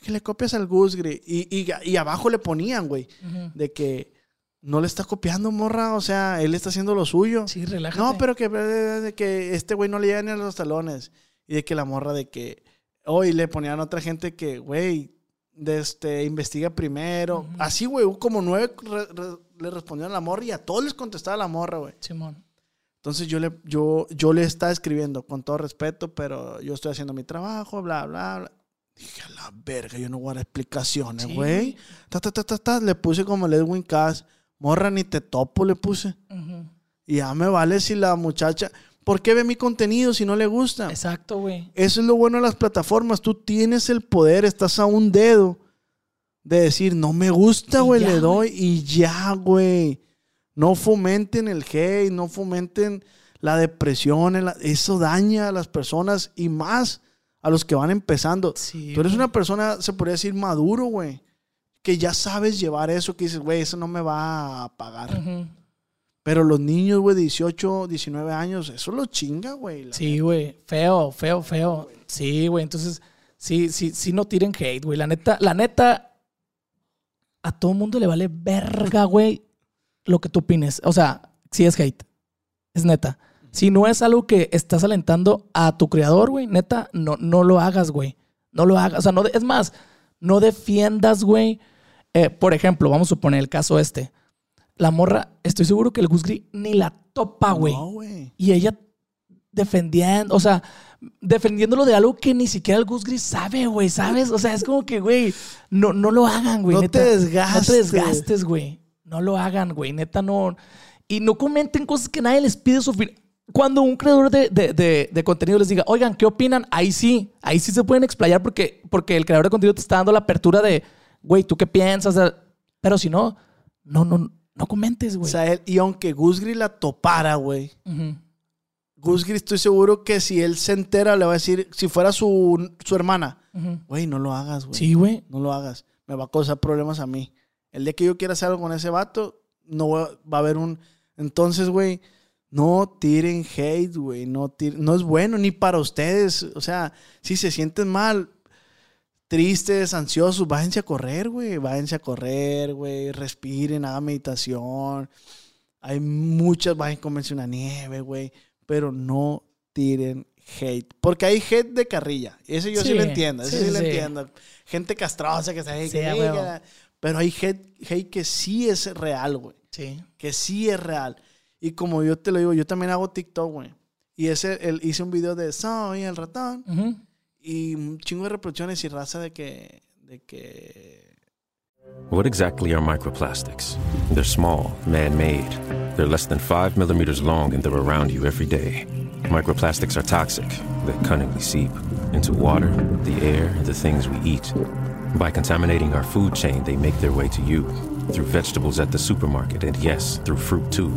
que le copias al Gus Gris. Y, y, y abajo le ponían, güey, de que no le está copiando, morra. O sea, él está haciendo lo suyo. Sí, relájate. No, pero que, de que este güey no le llega ni a los talones. Y de que la morra de que hoy le ponían a otra gente que, güey, de este, investiga primero. Ujú. Así, güey, hubo como nueve re- re- le respondieron a la morra y a todos les contestaba la morra, güey. Simón. Entonces yo le, yo, yo le estaba escribiendo con todo respeto, pero yo estoy haciendo mi trabajo, bla, bla, bla. Dije, a la verga, yo no voy a dar explicaciones, Sí. güey. Ta, ta, ta, ta, ta. Le puse como el Edwin Cass. Morra, ni te topo, le puse. Ujú. Y ya me vale si la muchacha. ¿Por qué ve mi contenido si no le gusta? Exacto, güey. Eso es lo bueno de las plataformas. Tú tienes el poder, estás a un dedo de decir, no me gusta, güey, le doy. Y ya, güey. No fomenten el hate, no fomenten la depresión. el- Eso daña a las personas y más a los que van empezando. Sí, Tú eres una persona, se podría decir, maduro, güey. Que ya sabes llevar eso, que dices, güey, eso no me va a pagar. Ujú. Pero los niños, güey, 18, 19 años, eso lo chinga, güey. Sí, güey. Feo, feo, feo. Sí, güey. Entonces, sí, sí, sí no tiren hate, güey. La neta, la neta, a todo mundo le vale verga, güey, lo que tú opines. O sea, sí es hate. Es neta. Si no es algo que estás alentando a tu creador, güey, neta, no, no lo hagas, güey. No lo hagas. O sea, no, es más, no defiendas, güey. Eh, por ejemplo, vamos a suponer el caso este. La morra, estoy seguro que el Gus Gris ni la topa, güey. No, güey. Y ella defendiendo, o sea, defendiéndolo de algo que ni siquiera el Gus Gris sabe, güey, ¿sabes? O sea, es como que, güey, no, no lo hagan, güey. No neta. te desgastes. No te desgastes, güey. No lo hagan, güey. Neta, no. Y no comenten cosas que nadie les pide su opinión. Cuando un creador de, de- de- de contenido les diga, oigan, ¿qué opinan? Ahí sí, ahí sí se pueden explayar porque, porque el creador de contenido te está dando la apertura de, güey, ¿tú qué piensas? Pero si no, no, no, no comentes, O güey. sea, él- y aunque Gusgri la topara, güey. Gusgri estoy seguro que si él se entera, le va a decir, si fuera su, su hermana, güey, no lo hagas, güey. Sí, güey. No lo hagas. Me va a causar problemas a mí. El día que yo quiera hacer algo con ese vato, no va va a haber un... Entonces, güey, no tiren hate, güey. No, tir- no es bueno ni para ustedes. O sea, si se sienten mal, tristes, ansiosos, váyanse a correr, güey. Váyanse a correr, güey. Respiren, hagan meditación. Hay muchas, vayan comerse una nieve, güey. Pero no tiren hate. Porque hay hate de carrilla. Ese yo sí, Sí, lo entiendo. Ese sí, sí, lo sí. entiendo. Gente castrosa que se que. Pero hay hate, hate que sí es real, güey. Sí. Que sí es real. Y como yo te lo digo, yo también hago TikTok, güey. Y ese, el, hice un video de Soy el ratón. Ujú. Y chingo de reproducciones y raza de que. De que. What exactly are microplastics? They're small, man made. They're less than 5 millimeters long and they're around you every day. Microplastics are toxic. They cunningly seep into water, the air, and the things we eat. By contaminating our food chain, they make their way to you through vegetables at the supermarket, and yes, through fruit too.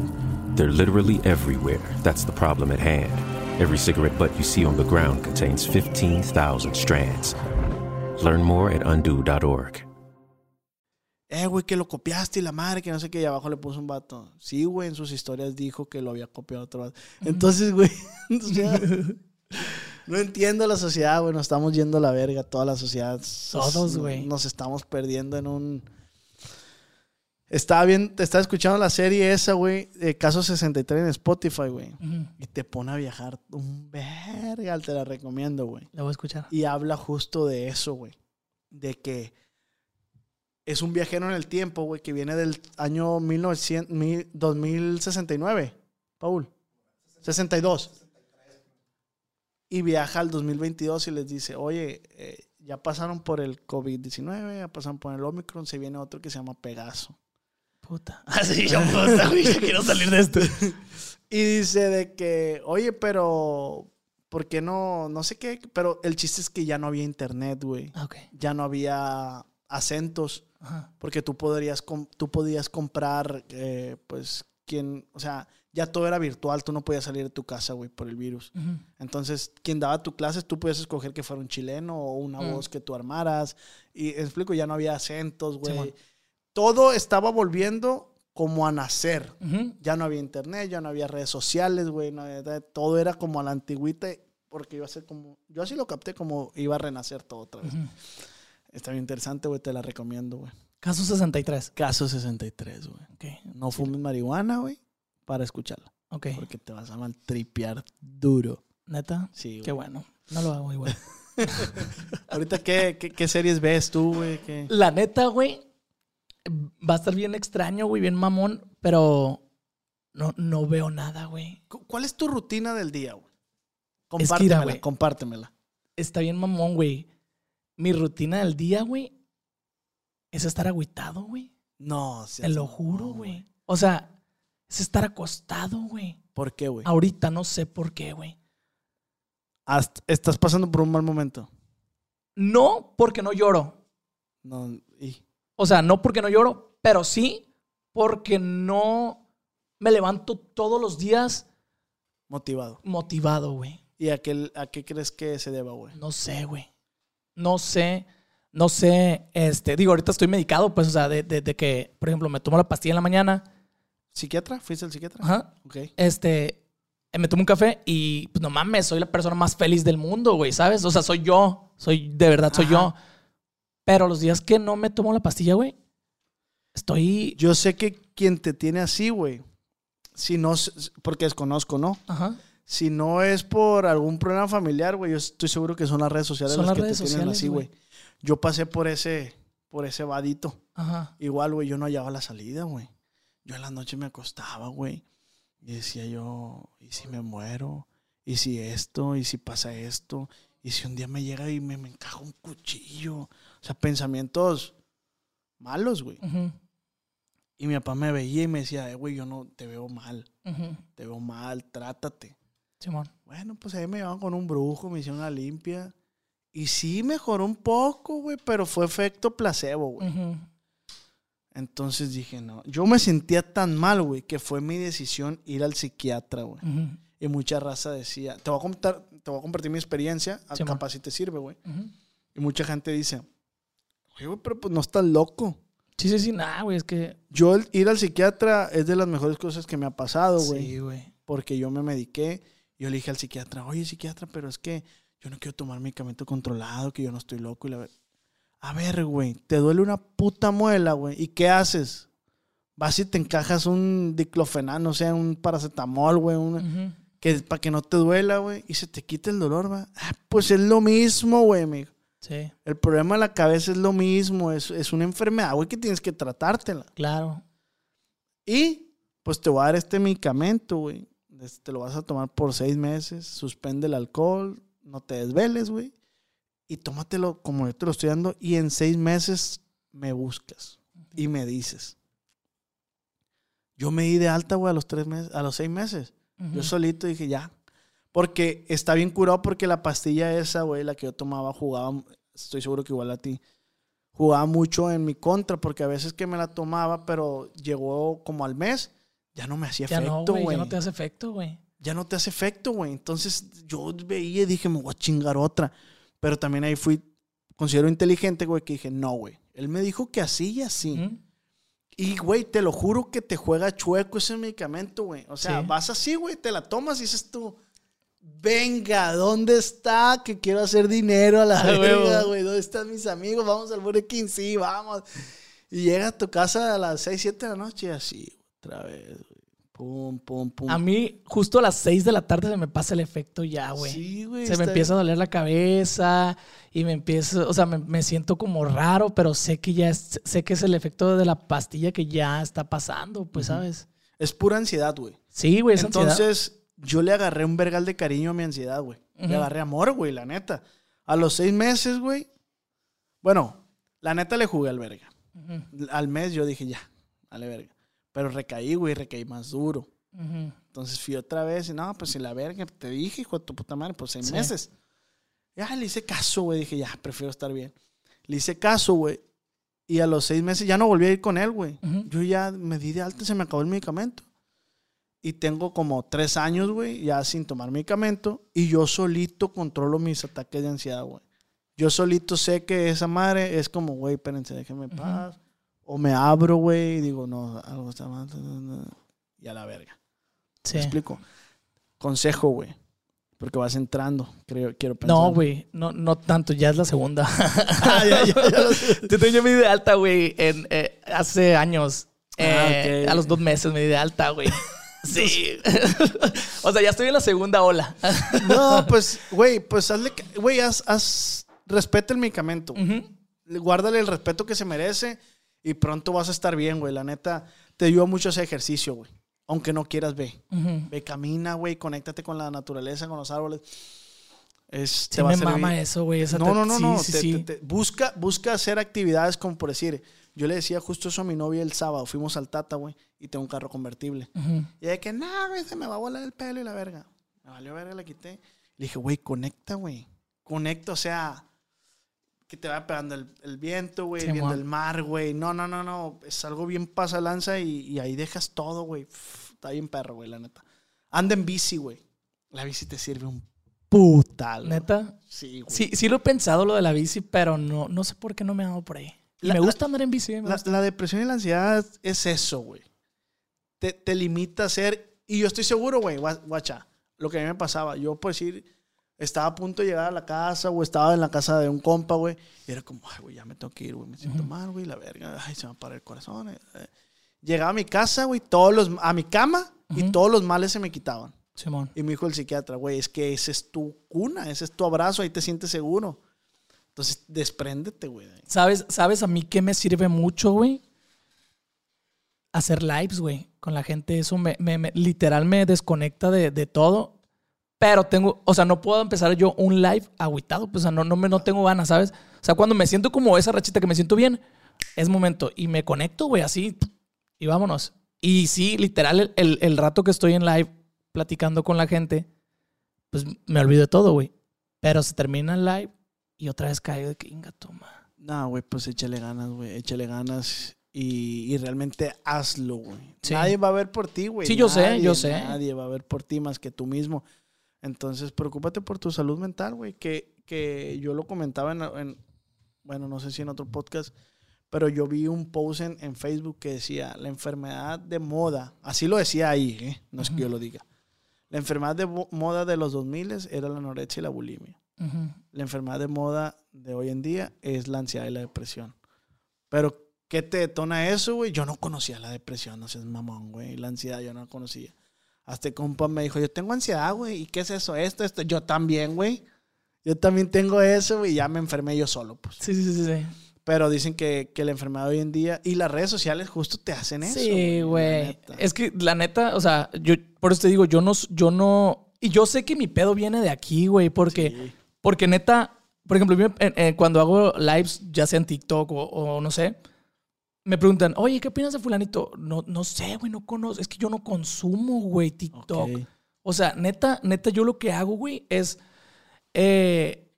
They're literally everywhere. That's the problem at hand. Every cigarette butt you see on the ground contains 15,000 strands. Learn more at undo.org. Eh, güey, que lo copiaste y la madre, que no sé qué. Y abajo le puso un vato. Sí, güey, en sus historias dijo que lo había copiado otro vato. Entonces, güey. [laughs] o sea, no entiendo la sociedad, güey. Nos estamos yendo a la verga. Toda la sociedad. Todos, güey. Nos estamos perdiendo en un. Estaba bien, te estaba escuchando la serie esa, güey, de Caso 63 en Spotify, güey. Y te pone a viajar un verga, te la recomiendo, güey. La voy a escuchar. Y habla justo de eso, güey. De que es un viajero en el tiempo, güey, que viene del año 1900, mil- 2069. Paul. 62. Y viaja al 2022 y les dice, oye, eh, ya pasaron por el COVID-19, ya pasaron por el Omicron, se viene otro que se llama Pegaso. Puta. [laughs] Así yo, puta, güey. Yo quiero salir de esto. [laughs] Y dice de que, oye, pero, ¿por qué no? No sé qué, pero el chiste es que ya no había internet, güey. Ah, Ok. Ya no había acentos, Ajá. porque tú podrías, com- tú podías comprar, eh, pues, quien, o sea, ya todo era virtual, tú no podías salir de tu casa, güey, por el virus. Entonces, quien daba tu clases, tú podías escoger que fuera un chileno o una Mm. voz que tú armaras. Y explico, ya no había acentos, güey. Simón. Todo estaba volviendo como a nacer. Ya no había internet, ya no había redes sociales, güey. no todo era como a la antigüita, porque iba a ser como. Yo así lo capté como iba a renacer todo otra vez. Está bien interesante, güey. Te la recomiendo, güey. Caso 63. Caso 63, güey. Ok. No fumes marihuana, güey, para escucharla. Ok. Porque te vas a maltripear duro. Neta. Sí, Qué güey. bueno. No lo hago igual. [laughs] Ahorita, ¿qué, qué, qué series ves tú, güey? ¿Qué? La neta, güey, va a estar bien extraño, güey, bien mamón, pero no, no veo nada, güey. Cu- ¿Cuál es tu rutina del día, güey? Es que Compártemela, güey. compártemela. Está bien mamón, güey. Mi rutina del día, güey, es estar agüitado, güey. No, Te seas lo juro, güey. O sea, es estar acostado, güey. ¿Por qué, güey? Ahorita no sé por qué, güey. Estás pasando por un mal momento. No porque no lloro. No, O sea, no porque no lloro, pero sí porque no me levanto todos los días motivado. motivado, güey. ¿Y a qué, a qué crees que se deba, güey? No sé, güey. No sé. No sé. Este, digo, ahorita estoy medicado, pues, o sea, de, de- de que, por ejemplo, me tomo la pastilla en la mañana. ¿Psiquiatra? ¿Fuiste al psiquiatra? Ajá. Ok. Este, eh, me tomo un café y, pues, no mames, soy la persona más feliz del mundo, güey, ¿sabes? O sea, soy yo. Soy, de verdad, soy Ajá. yo. Pero los días que no me tomo la pastilla, güey, estoy. Yo sé que quien te tiene así, güey, si no, porque desconozco, ¿no? Ajá. Si no es por algún problema familiar, güey, yo estoy seguro que son las redes sociales Son las las que redes te tienen sociales, así, güey. güey. Yo pasé por ese, por ese vadito. Ajá. Igual, güey, yo no hallaba la salida, güey. Yo en la noche me acostaba, güey. Y decía yo, ¿y si me muero? ¿Y si esto? ¿Y si pasa esto? ¿Y si un día me llega y me, me encaja un cuchillo? O sea, pensamientos malos, güey. Y mi papá me veía y me decía, eh, güey, yo no te veo mal. Te veo mal, trátate. Simón. Bueno, pues ahí me llevaban con un brujo, me hicieron una limpia. Y sí mejoró un poco, güey, pero fue efecto placebo, güey. Entonces dije, no. Yo me sentía tan mal, güey, que fue mi decisión ir al psiquiatra, güey. Y mucha raza decía, te voy a, contar, te voy a compartir mi experiencia, Sí, capaz si te sirve, güey. Y mucha gente dice, oye, güey, pero pues no estás loco. Sí, sí, sí, nada, güey, es que. Yo el ir al psiquiatra es de las mejores cosas que me ha pasado, güey. Sí, güey. Porque yo me mediqué. Yo le dije al psiquiatra, oye, psiquiatra, pero es que yo no quiero tomar medicamento controlado, que yo no estoy loco. Y la... A ver, güey, te duele una puta muela, güey. ¿Y qué haces? Vas y te encajas un diclofenano, o sea, un paracetamol, güey, un- Ujú. que para que no te duela, güey, y se te quite el dolor, va. Ah, pues es lo mismo, güey, amigo. Sí, El problema de la cabeza es lo mismo, es, es una enfermedad, güey, que tienes que tratártela. claro. Y pues te voy a dar este medicamento, güey. te lo vas a tomar por seis meses, suspende el alcohol, no te desveles, güey. Y tómatelo como yo te lo estoy dando y en seis meses me buscas y me dices. Yo me di de alta, güey, a los tres meses, a los seis meses. Yo solito dije, ya. Porque está bien curado porque la pastilla esa, güey, la que yo tomaba, jugaba, estoy seguro que igual a ti, jugaba mucho en mi contra porque a veces que me la tomaba, pero llegó como al mes, ya no me hacía Ya efecto, güey. Ya no te hace efecto, güey. Ya no te hace efecto, güey. Entonces yo veía y dije, me voy a chingar otra. Pero también ahí fui, considero inteligente, güey, que dije, no, güey. Él me dijo que así y así. Ujú. Y, güey, te lo juro que te juega chueco ese medicamento, güey. O sea, Sí. vas así, güey, te la tomas y dices tú, venga, ¿dónde está? Que quiero hacer dinero a la verga, güey. ¿Dónde están mis amigos? Vamos al Burger King, sí, vamos. Y llega a tu casa a las 6, 7 de la noche y así, otra vez, güey. Pum, pum, pum. A mí, justo a las 6 de la tarde se me pasa el efecto ya, güey. Sí, güey. se me empieza a doler la cabeza y me empiezo, o sea, me, me siento como raro, pero sé que ya es, sé que es el efecto de la pastilla que ya está pasando, pues, ¿sabes? Es pura ansiedad, güey. Sí, güey, es ansiedad. Yo le agarré un vergal de cariño a mi ansiedad, güey. Le agarré amor, güey, la neta. A los seis meses, güey. Bueno, la neta le jugué al verga. Al mes yo dije, ya, dale verga. Pero recaí, güey, recaí más duro. Entonces fui otra vez y no, pues si la verga, te dije, hijo de tu puta madre, pues seis Sí. meses. Ya le hice caso, güey. Dije, ya, prefiero estar bien. Le hice caso, güey. Y a los seis meses ya no volví a ir con él, güey. Yo ya me di de alta, se me acabó el medicamento. Y tengo como tres años, güey, ya sin tomar medicamento. Y yo solito controlo mis ataques de ansiedad, güey. Yo solito sé que esa madre es como, güey, espérense, déjenme en paz. O me abro, güey, y digo, no, algo está mal. Y a la verga. Sí. ¿Me explico? Consejo, güey. Porque vas entrando, creo, quiero pensar. No, güey, no, no tanto, ya es la segunda. [laughs] Ah, ya, ya, ya. Yo tenía mi de alta, güey, eh, hace años. Ah, Eh. A los dos meses me di de alta, güey. Sí. [laughs] o sea, ya estoy en la segunda ola. [laughs] No, pues, güey, pues hazle, güey, haz, haz, respeta el medicamento. Guárdale el respeto que se merece y pronto vas a estar bien, güey. La neta, te ayuda mucho ese ejercicio, güey. Aunque no quieras, ve. Ve, camina, güey, conéctate con la naturaleza, con los árboles. Es, Sí te va a me servir. mama eso, güey. No, no, no, no. sí, te- sí. te- te- busca, busca hacer actividades como por decir, yo le decía justo eso a mi novia el sábado, fuimos al Tata, güey, y tengo un carro convertible. Y de que, no, güey, se me va a volar el pelo y la verga. Me valió verga, la quité. Le dije, güey, conecta, güey. Conecta, o sea, que te va pegando el, el viento, güey, viendo el mar, güey. No, no, no, no. Es algo bien pasa lanza y, y ahí dejas todo, güey. Está bien perro, güey, la neta. Anda en bici, güey. La bici te sirve un putal. güey. Neta. Sí, güey. Sí, sí lo he pensado lo de la bici, pero no, no sé por qué no me ha dado por ahí. Y La- me la- gusta andar en bici. me La, gusta. la depresión y la ansiedad es eso, güey. Te, te limita a ser. Y yo estoy seguro, güey, gua- guacha, lo que a mí me pasaba. Yo, por decir, estaba a punto de llegar a la casa, o estaba en la casa de un compa, güey. Y era como, ay, güey, ya me tengo que ir, güey. Me siento mal, güey, la verga. Ay, se me para el corazón. eh, eh. Llegaba a mi casa, güey, todos los, a mi cama, y todos los males se me quitaban. Simón. Y me dijo el psiquiatra, güey, es que ese es tu cuna, ese es tu abrazo, ahí te sientes seguro. Entonces, despréndete, güey. ¿Sabes, ¿Sabes a mí qué me sirve mucho, güey? Hacer lives, güey, con la gente. Eso me, me- me- literal me desconecta de, de todo. Pero tengo, o sea, no puedo empezar yo un live agüitado. Pues, o sea, no, no, me, no tengo ganas, ¿sabes? O sea, cuando me siento como esa rachita que me siento bien, es momento. Y me conecto, güey, así. Y vámonos. Y sí, literal, el, el- el rato que estoy en live platicando con la gente, pues me olvido de todo, güey. Pero se termina el live y otra vez caigo de que, inga, toma. No, güey, pues échale ganas, güey. Échale ganas y, y realmente hazlo, güey. Sí. Nadie va a ver por ti, güey. Sí, yo sé, Nadie, yo sé. Nadie va a ver por ti más que tú mismo. Entonces, preocúpate por tu salud mental, güey. Que, que yo lo comentaba en, en- bueno, no sé si en otro podcast, pero yo vi un post en, en Facebook que decía, la enfermedad de moda, así lo decía ahí, ¿eh? no es que yo lo diga. La enfermedad de moda de los 2000 era la anorexia y la bulimia. La enfermedad de moda de hoy en día es la ansiedad y la depresión. Pero, ¿qué te detona eso, güey? Yo no conocía la depresión, no seas mamón, güey. La ansiedad yo no la conocía. Hasta que un compa me dijo, yo tengo ansiedad, güey. ¿Y qué es eso? Esto, esto. Yo también, güey. Yo también tengo eso, güey. Ya me enfermé yo solo, pues. Sí, sí, sí, sí. Pero dicen que, que la enfermedad hoy en día y las redes sociales justo te hacen eso. Sí, güey. Es que la neta, o sea, yo por eso te digo, yo no, yo no. Y yo sé que mi pedo viene de aquí, güey, porque, Sí. Porque neta, por ejemplo, yo, eh, eh, cuando hago lives, ya sea en TikTok o, o no sé, me preguntan, oye, ¿qué opinas de Fulanito? No, no sé, güey, no conozco. Es que yo no consumo, güey, TikTok. Ok. O sea, neta, neta, yo lo que hago, güey, es. eh,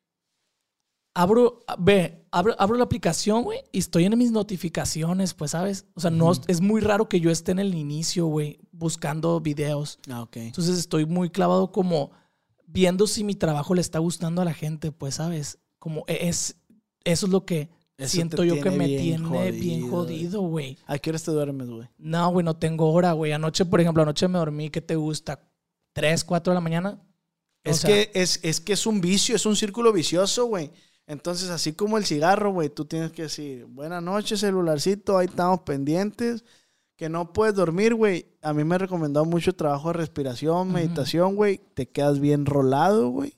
abro, ve, abro, abro la aplicación, güey, y estoy en mis notificaciones, pues, ¿sabes? O sea, no, es muy raro que yo esté en el inicio, güey, buscando videos. Ah, ok. Entonces estoy muy clavado como viendo si mi trabajo le está gustando a la gente, pues, ¿sabes? Como e, es. Eso es lo que Eso siento yo que me tiene bien jodido, güey. ¿A qué horas te duermes, güey? No, güey, no tengo hora, güey. Anoche, por ejemplo, anoche me dormí, ¿qué te gusta? ¿Tres, cuatro de la mañana? O Es, sea, que, es, es que es un vicio, es un círculo vicioso, güey. Entonces, así como el cigarro, güey, tú tienes que decir, buenas noches, celularcito, ahí estamos pendientes. Que no puedes dormir, güey. A mí me ha recomendado mucho trabajo de respiración, meditación, güey. Te quedas bien rolado, güey.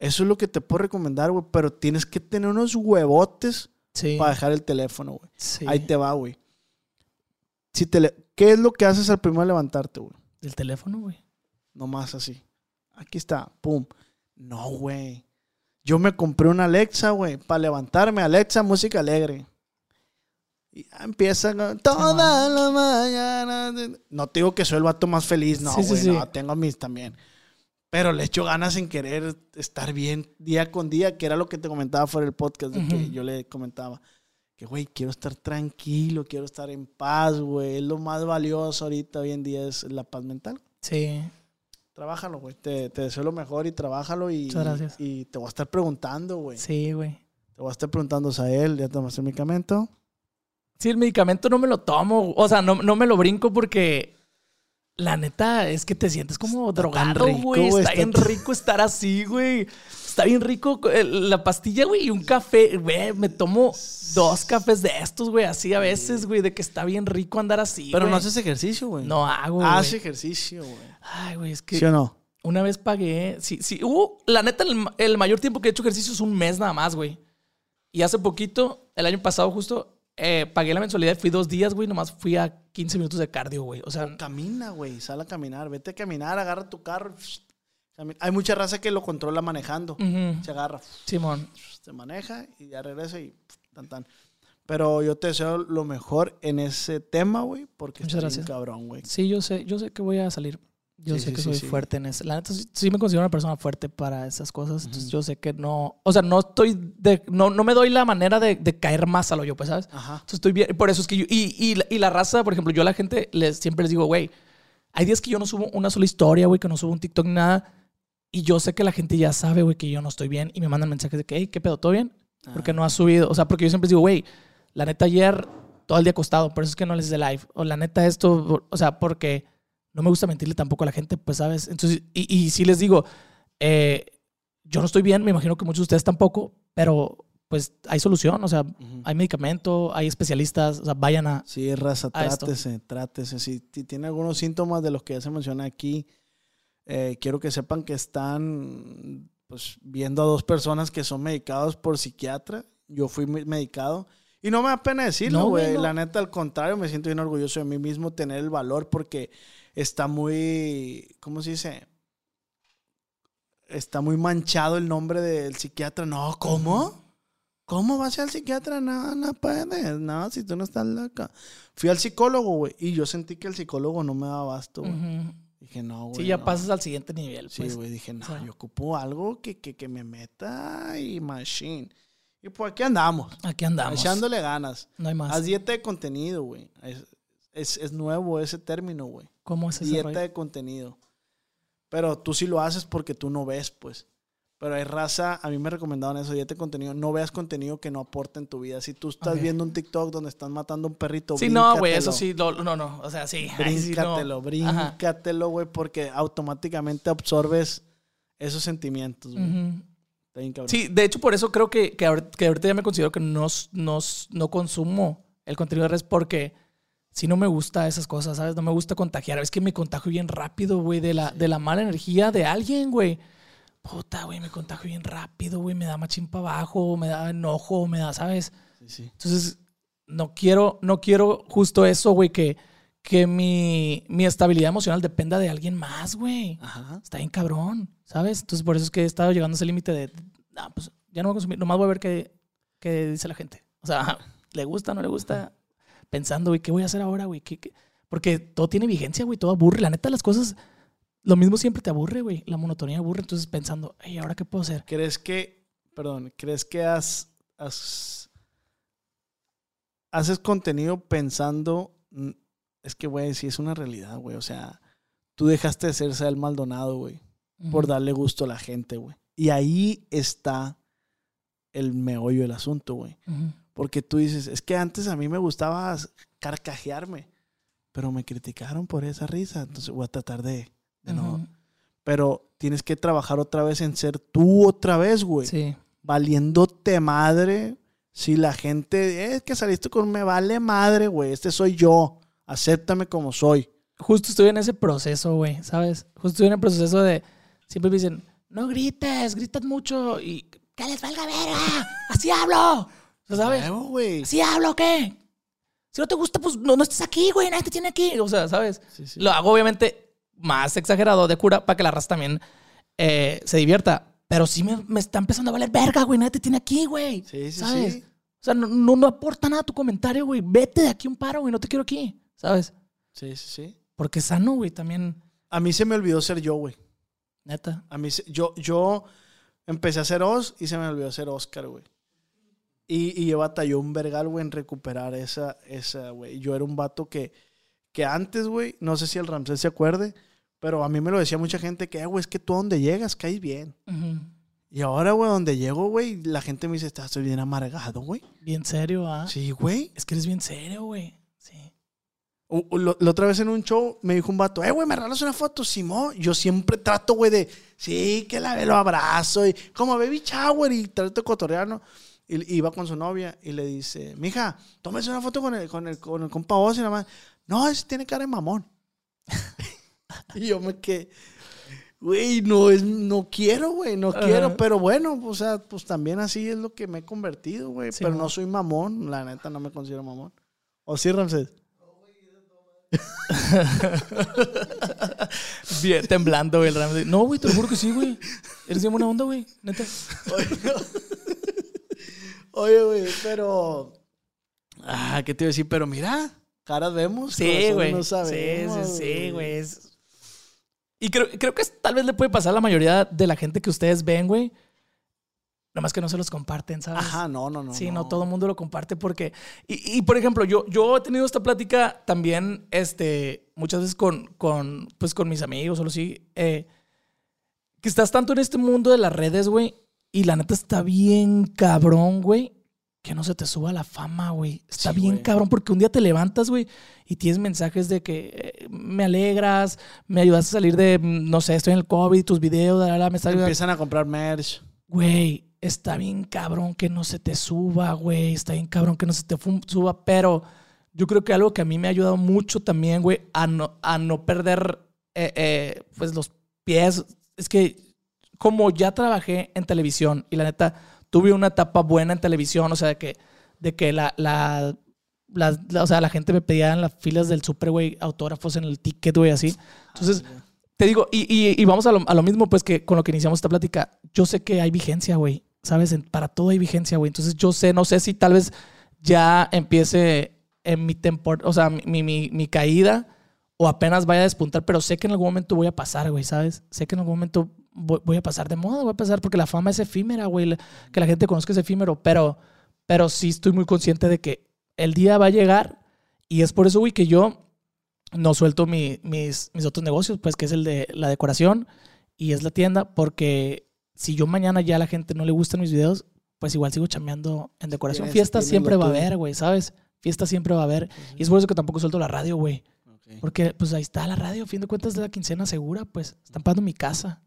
Eso es lo que te puedo recomendar, güey. Pero tienes que tener unos huevotes Sí. para dejar el teléfono, güey. sí. Ahí te va, güey. Si te le- ¿Qué es lo que haces al primero levantarte, güey? Del teléfono, güey. Nomás así. Aquí está, pum. No, güey. Yo me compré una Alexa, güey, para levantarme. Alexa, música alegre. Y ya empieza con, toda la mañana. No te digo que soy el vato más feliz, no, Sí, güey. sí. No, tengo mis también. Pero le echo ganas en querer estar bien día con día, que era lo que te comentaba fuera del podcast, de que Ujú. yo le comentaba. Que, güey, quiero estar tranquilo, quiero estar en paz, güey. Es lo más valioso ahorita, hoy en día, es la paz mental. Sí. Trabájalo, güey. Te, te deseo lo mejor y trabájalo y, Muchas gracias. y te voy a estar preguntando, güey. Sí, güey. Te voy a estar preguntando, Sael, ¿ya tomaste el medicamento? Sí, el medicamento no me lo tomo. O sea, no, no me lo brinco porque la neta es que te sientes como Está drogado, güey. Está, está bien [laughs] rico estar así, güey. Está bien rico eh, la pastilla, güey, y un café. Güey, me tomo dos cafés de estos, güey, así a veces, güey, de que está bien rico andar así. Pero no haces ejercicio, güey. No hago, Haz güey. ejercicio, güey. Ay, güey, es que ¿Sí o no? una vez pagué. Sí, sí. Hubo, la neta, el, el mayor tiempo que he hecho ejercicio es un mes nada más, güey. Y hace poquito, el año pasado justo, eh, pagué la mensualidad. Fui dos días, güey. Nomás fui a 15 minutos de cardio, güey. O sea, Camina, güey. Sal a caminar. Vete a caminar, agarra tu carro. Hay mucha raza que lo controla manejando. Se agarra, Simón. se maneja y ya regresa y tan tan. Pero yo te deseo lo mejor en ese tema, güey, porque Muchas estás gracias. cabrón, güey. Sí, yo sé, yo sé que voy a salir. Yo Sí, sé que sí, soy sí. fuerte en eso. La neta, sí, me considero una persona fuerte para esas cosas. Entonces, yo sé que no. O sea, no estoy. De, no, no me doy la manera de, de caer más a lo yo, pues, ¿sabes? Ajá. Entonces, estoy bien. Por eso es que yo. Y, y, la- y la raza, por ejemplo, yo a la gente les, siempre les digo, güey, hay días que yo no subo una sola historia, güey, que no subo un TikTok ni nada. Y yo sé que la gente ya sabe, güey, que yo no estoy bien. Y me mandan mensajes de que, hey, ¿qué pedo? ¿Todo bien? Porque no has subido. O sea, porque yo siempre les digo, güey, la neta ayer todo el día acostado, por eso es que no les hice live. O la neta esto, o sea, porque no me gusta mentirle tampoco a la gente, pues, ¿sabes? Entonces, y, y sí les digo, eh, yo no estoy bien, me imagino que muchos de ustedes tampoco, pero pues hay solución, o sea, Ujú. hay medicamento, hay especialistas, o sea, vayan a... Sí, raza, a esto. trátese, trátese. Si, ti- tiene algunos síntomas de los que ya se menciona aquí, eh, quiero que sepan que están pues, viendo a dos personas que son medicados por psiquiatra. Yo fui me- medicado. Y no me da pena decirlo, No, güey. güey, no. La neta, al contrario, me siento bien orgulloso de mí mismo tener el valor porque está muy, ¿cómo se dice? Está muy manchado el nombre del psiquiatra. No, ¿cómo? ¿Cómo vas al psiquiatra? No, no puedes. No, si tú no estás loca. Fui al psicólogo, güey. Y yo sentí que el psicólogo no me daba abasto, güey. Dije, no, güey. Sí, ya no. pasas al siguiente nivel. Sí, pues. güey. Dije, no, o sea. yo ocupo algo que, que, que me meta y machine. Y pues aquí andamos. Aquí andamos. Echándole ganas. No hay más. Haz dieta de contenido, güey. Es, es, es nuevo ese término, güey. ¿Cómo es ese Dieta rollo? de contenido. Pero tú sí lo haces porque tú no ves, pues. Pero hay raza, a mí me recomendaban eso, dieta de contenido. No veas contenido que no aporte en tu vida. Si tú estás Ok. viendo un TikTok donde están matando a un perrito, Sí, no, güey, bríncatelo. eso sí, lo- no, no, o sea, sí. sí no. Bríncatelo, bríncatelo, güey, porque automáticamente absorbes esos sentimientos, güey. Ujú. Está bien cabrón. Sí, de hecho, por eso creo que, que, ahor- que ahorita ya me considero que no, no, no consumo el contenido de redes porque si no me gusta esas cosas, ¿sabes? No me gusta contagiar. Es que me contagio bien rápido, güey, de la, de la mala energía de alguien, güey. puta, güey, me contagio bien rápido, güey, me da machín para abajo, me da enojo, me da, ¿sabes? Sí, sí. Entonces, no quiero, no quiero justo eso, güey, que, que mi, mi estabilidad emocional dependa de alguien más, güey. Ajá. Está bien cabrón, ¿sabes? Entonces, por eso es que he estado llegando a ese límite de, no, pues ya no voy a consumir, nomás voy a ver qué, qué dice la gente. O sea, [laughs] ¿le gusta, no le gusta? Pensando, güey, ¿qué voy a hacer ahora, güey? ¿Qué- qué? Porque todo tiene vigencia, güey, todo aburre. La neta, las cosas, lo mismo siempre te aburre, güey. La monotonía aburre. Entonces, pensando, ay, ¿ahora qué puedo hacer? ¿Crees que, perdón, crees que has, has- haces contenido pensando, mm, es que, güey, sí es una realidad, güey, o sea, tú dejaste de ser Sal Maldonado, güey, por darle gusto a la gente, güey. Y ahí está el meollo del asunto, güey. Ujú. Porque tú dices, es que antes a mí me gustaba carcajearme, pero me criticaron por esa risa, entonces voy a tratar de, de no. Pero tienes que trabajar otra vez en ser tú otra vez, güey Sí. valiéndote madre. Si la gente, es que saliste con me vale madre, güey. Este soy yo. Acéptame como soy. justo estoy en ese proceso, güey, ¿sabes? Justo estoy en el proceso de. Siempre me dicen, no grites, gritas mucho y. ¡Que les valga verga! ¡Así hablo! ¿Sabes? Huevo, güey. ¿Así hablo o qué? Si no te gusta, pues no, no estés aquí, güey, nadie te tiene aquí. O sea, ¿sabes? Sí, sí. Lo hago, obviamente, más exagerado de cura para que la raza también eh, se divierta. Pero sí me, me está empezando a valer verga, güey, nadie te tiene aquí, güey. Sí, sí, ¿Sabes? sí. O sea, no, no, no aporta nada tu comentario, güey. Vete de aquí un paro, güey, no te quiero aquí, ¿sabes? Sí, sí, sí. Porque sano, güey, también, A mí se me olvidó ser yo, güey. neta. A mí, se- yo, yo empecé a ser Oz y se me olvidó ser Oscar, güey. Y, y yo batalló un vergal, güey, en recuperar esa, esa, güey. Yo era un vato que, que antes, güey, no sé si el Ramsés se acuerde, pero a mí me lo decía mucha gente que, "Eh, güey, es que tú a donde llegas caes bien. Ujú. Y ahora, güey, donde llego, güey, la gente me dice, estás estoy bien amargado, güey. Bien serio, ¿ah? Sí, güey. Es que eres bien serio, güey. Sí. O- o lo- La otra vez en un show me dijo un vato, eh, güey, ¿me regalas una foto? Simón, yo siempre trato, güey, de, sí, que la ve, lo abrazo, y como baby shower, y trato de cotorrearlo. Y iba con su novia y le dice, mija, tómese una foto con el, con el, con el compa Oz", y nada más. No, ese tiene cara de mamón. [laughs] y yo me quedé, güey, no, es, no quiero, güey, no quiero, pero bueno, o sea, pues también así es lo que me he convertido, güey. Sí, pero no soy mamón, la neta no me considero mamón. ¿O sí, Ramsés? [laughs] Bien, temblando, güey, el Ramsey. No, güey, te lo juro que sí, güey. Eres bien buena onda, güey. Neta. [laughs] Oye, güey, pero. Ah, ¿qué te iba a decir? Pero mira, caras vemos. Sí, güey. No sí, sabemos, sí, sí, güey. Es- Y creo, creo que tal vez le puede pasar a la mayoría de la gente que ustedes ven, güey. Nada más que no se los comparten, ¿sabes? Ajá, no, no, no. sí, no. todo el mundo lo comparte porque... Y, y, por ejemplo, yo, yo he tenido esta plática también, este, muchas veces con, con, pues, con mis amigos o lo así, eh, que estás tanto en este mundo de las redes, güey, y la neta está bien cabrón, güey, que no se te suba la fama, güey. Está Sí, bien güey. cabrón porque un día te levantas, güey, y tienes mensajes de que eh, me alegras, me ayudas a salir de, mm, no sé, estoy en el COVID, tus videos, la, la, me está. Empiezan a comprar merch. Güey, está bien cabrón que no se te suba, güey. Está bien cabrón que no se te suba. Pero yo creo que algo que a mí me ha ayudado mucho también, güey, a no, a no perder, eh, eh, pues, los pies. Es que como ya trabajé en televisión y la neta tuve una etapa buena en televisión, o sea, de que, de que la, la, la- la- o sea, la gente me pedía en las filas del super, güey, autógrafos en el ticket, güey, así. Entonces, te digo, y, y- y vamos a lo, a lo mismo, pues, que con lo que iniciamos esta plática. Yo sé que hay vigencia, güey. ¿Sabes? Para todo hay vigencia, güey. Entonces, yo sé, no sé si tal vez ya empiece en mi temporada, o sea, mi, mi- mi caída o apenas vaya a despuntar, pero sé que en algún momento voy a pasar, güey, ¿sabes? Sé que en algún momento voy, voy a pasar de moda, voy a pasar porque la fama es efímera, güey. Que la gente conozca es efímero, pero, pero sí estoy muy consciente de que el día va a llegar y es por eso, güey, que yo no suelto mi- mis, mis otros negocios, pues que es el de la decoración y es la tienda, porque si yo mañana ya a la gente no le gustan mis videos, pues igual sigo chambeando en decoración. Fiestas siempre va a haber, güey, ¿sabes? Fiestas siempre va a haber. Y es por eso que tampoco suelto la radio, güey. Porque pues ahí está la radio, a fin de cuentas de la quincena segura, pues están pagando mi casa,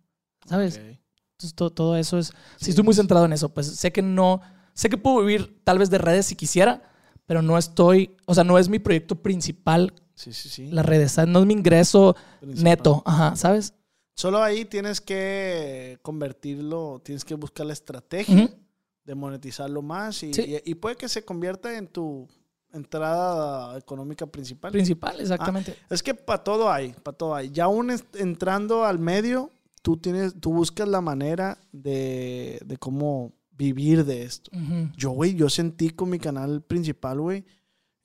¿sabes? Entonces todo, todo eso es... Sí, Sí, estoy muy centrado en eso, pues sé que no... Sé que puedo vivir tal vez de redes si quisiera, pero no estoy... O sea, no es mi proyecto principal Sí, sí, sí. las redes, ¿sabes? No es mi ingreso Principal. neto, ajá, ¿sabes? Solo ahí tienes que convertirlo, tienes que buscar la estrategia de monetizarlo más y, Sí. y- y puede que se convierta en tu entrada económica principal. Principal, exactamente. Es que para todo hay, para todo hay. Ya aún entrando al medio, tú tienes, tú buscas la manera de, de cómo vivir de esto. Yo, güey, yo sentí con mi canal principal, güey.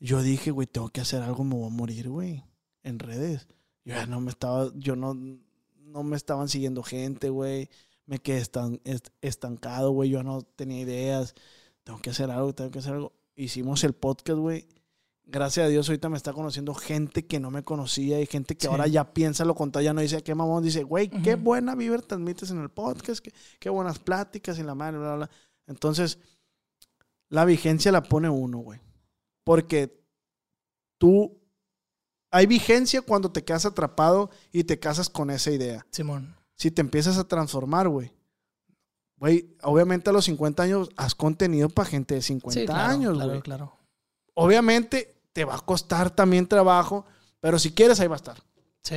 Yo dije, güey, tengo que hacer algo, me voy a morir, güey. En redes. Yo ya no me estaba, yo no, no me estaban siguiendo gente, güey. Me quedé estan- est- estancado, güey. Yo no tenía ideas. Tengo que hacer algo, tengo que hacer algo. Hicimos el podcast, güey. Gracias a Dios ahorita me está conociendo gente que no me conocía y gente que Sí. ahora ya piensa lo contrario, ya no dice qué mamón, dice, güey, qué buena vibra transmites en el podcast, qué, qué buenas pláticas y la madre, bla, bla, bla. Entonces, la vigencia la pone uno, güey. Porque tú, hay vigencia cuando te quedas atrapado y te casas con esa idea. Simón. Si te empiezas a transformar, güey. Güey, obviamente a los 50 años haz contenido para gente de 50 Sí, claro, años, claro, güey. claro. Obviamente te va a costar también trabajo, pero si quieres ahí va a estar. Sí.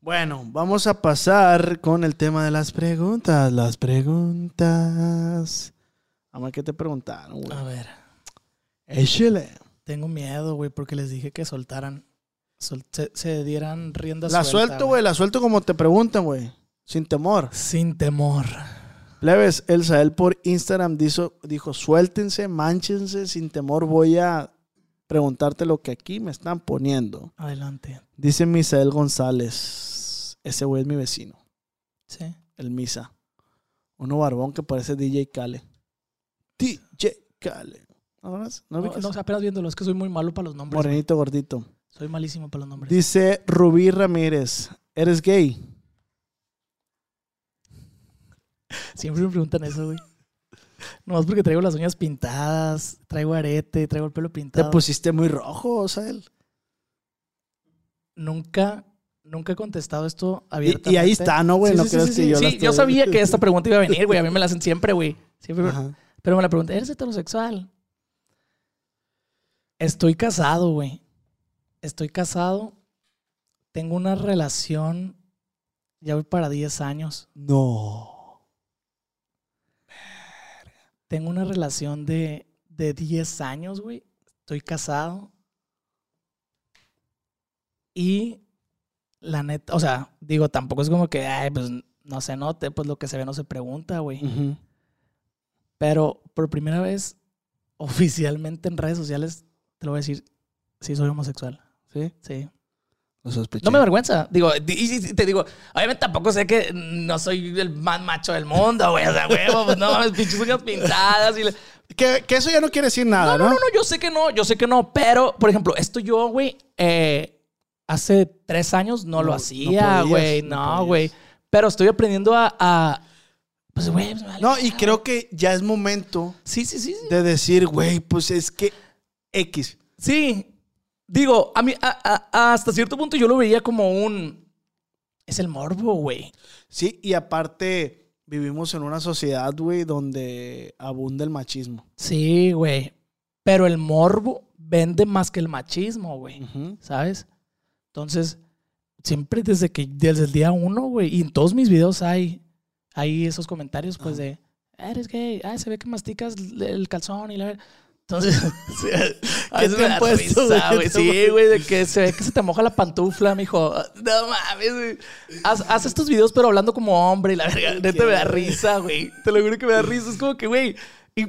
Bueno, vamos a pasar con el tema de las preguntas. Las preguntas. Vamos a ver qué te preguntaron, güey. A ver. Échale. Tengo miedo, güey, porque les dije que soltaran. sol- se, se dieran rienda La suelta, suelto, güey, la suelto como te preguntan, güey. Sin temor. Sin temor. Plebes, Elsael por Instagram dijo, dijo, suéltense, mánchense, sin temor voy a preguntarte lo que aquí me están poniendo. Adelante. Dice Misael González. Ese güey es mi vecino, Sí. el Misa. Uno barbón que parece DJ Kale. DJ Kale. ¿No? ¿No No, no, apenas viéndolo, es que soy muy malo para los nombres. güey. Morenito gordito. Soy malísimo para los nombres. Dice Rubí Ramírez, ¿eres gay? Siempre me preguntan eso, güey. Nomás porque traigo las uñas pintadas, traigo arete, traigo el pelo Te pintado. pusiste muy rojo, Osael. Nunca, nunca he contestado esto Y, abiertamente. y ahí está, ¿no, güey? Sí, no sí, creas sí, que yo Sí, yo sabía que esta [laughs] pregunta iba a venir, güey. A mí me la hacen siempre, güey. Siempre. Ajá. Pero me la pregunté, ¿eres heterosexual? Estoy casado, güey. Estoy casado. Tengo una relación. Ya voy para 10 años. No. Tengo una relación de, de 10 años, güey. Estoy casado. Y la neta, o sea, digo, tampoco es como que, ay, pues no se note, pues lo que se ve no se pregunta, güey. Pero por primera vez, [laughs] oficialmente en redes sociales, te lo voy a decir, sí soy homosexual. ¿Sí? Sí. Lo sospeché. No me avergüenza. Digo, y, te digo, obviamente tampoco sé que no soy el más macho del mundo, güey. O sea, huevo, pues no pinches uñas pintadas y... le- que, que eso ya no quiere decir nada, No, ¿no? no, no, yo sé que no, yo sé que no. Pero, por ejemplo, esto yo, güey, eh, hace tres años no, No, lo hacía, güey. no güey. Pero estoy aprendiendo a... a- pues, güey, pues, vale No, y creo que ya es momento Sí, sí, sí. sí. de decir, güey, pues es que X. Sí. Digo, a mí, a- a- hasta cierto punto yo lo veía como un. Es el morbo, güey. Sí, y aparte vivimos en una sociedad, güey, donde abunda el machismo. Sí, güey. Pero el morbo vende más que el machismo, güey. ¿Sabes? Entonces, siempre desde que, desde el día uno, güey, y en todos mis videos hay, hay esos comentarios, pues, de, eres gay, ay, se ve que masticas el calzón y la. Entonces, [laughs] veces te han puesto, güey? Sí, güey, de que se ve que se te moja la pantufla, mijo. No mames, güey. Haz, haz estos videos, pero hablando como hombre y la verga. Neta me da risa, güey. Te lo juro que me da risa. Es como que, güey. ¿Y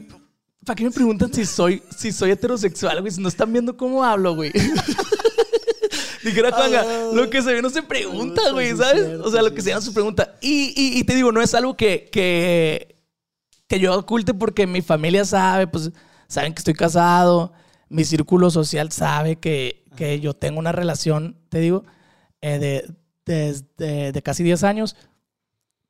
para qué me preguntan si soy, si soy heterosexual, güey? Si no están viendo cómo hablo, güey. [laughs] Dijera Juanga, lo que se ve no se pregunta, güey, ¿sabes? cierto, o sea, lo que se ve no se pregunta. Y, y- y te digo, no es algo que, que, que yo oculte porque mi familia sabe, pues saben que estoy casado, mi círculo social sabe que, que yo tengo una relación, te digo, eh, de, desde de casi 10 años,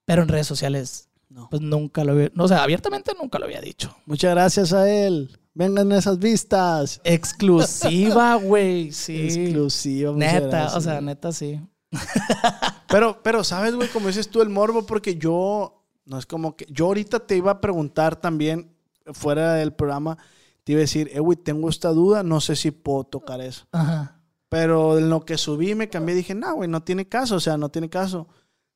pero en redes sociales, No. pues nunca lo había, no, o sea, abiertamente nunca lo había dicho. Muchas gracias a él. Vengan esas vistas. Exclusiva, [laughs] güey, sí. Exclusiva. Neta, gracias, o sea, güey. neta, sí. [laughs] Pero, pero, ¿sabes, güey? Como dices tú, el morbo, porque yo, no es como que, yo ahorita te iba a preguntar también, fuera del programa, te iba a decir, eh, güey, tengo esta duda, no sé si puedo tocar eso. Ajá. Pero en lo que subí me cambié, dije, no, güey, no tiene caso, o sea, no tiene caso.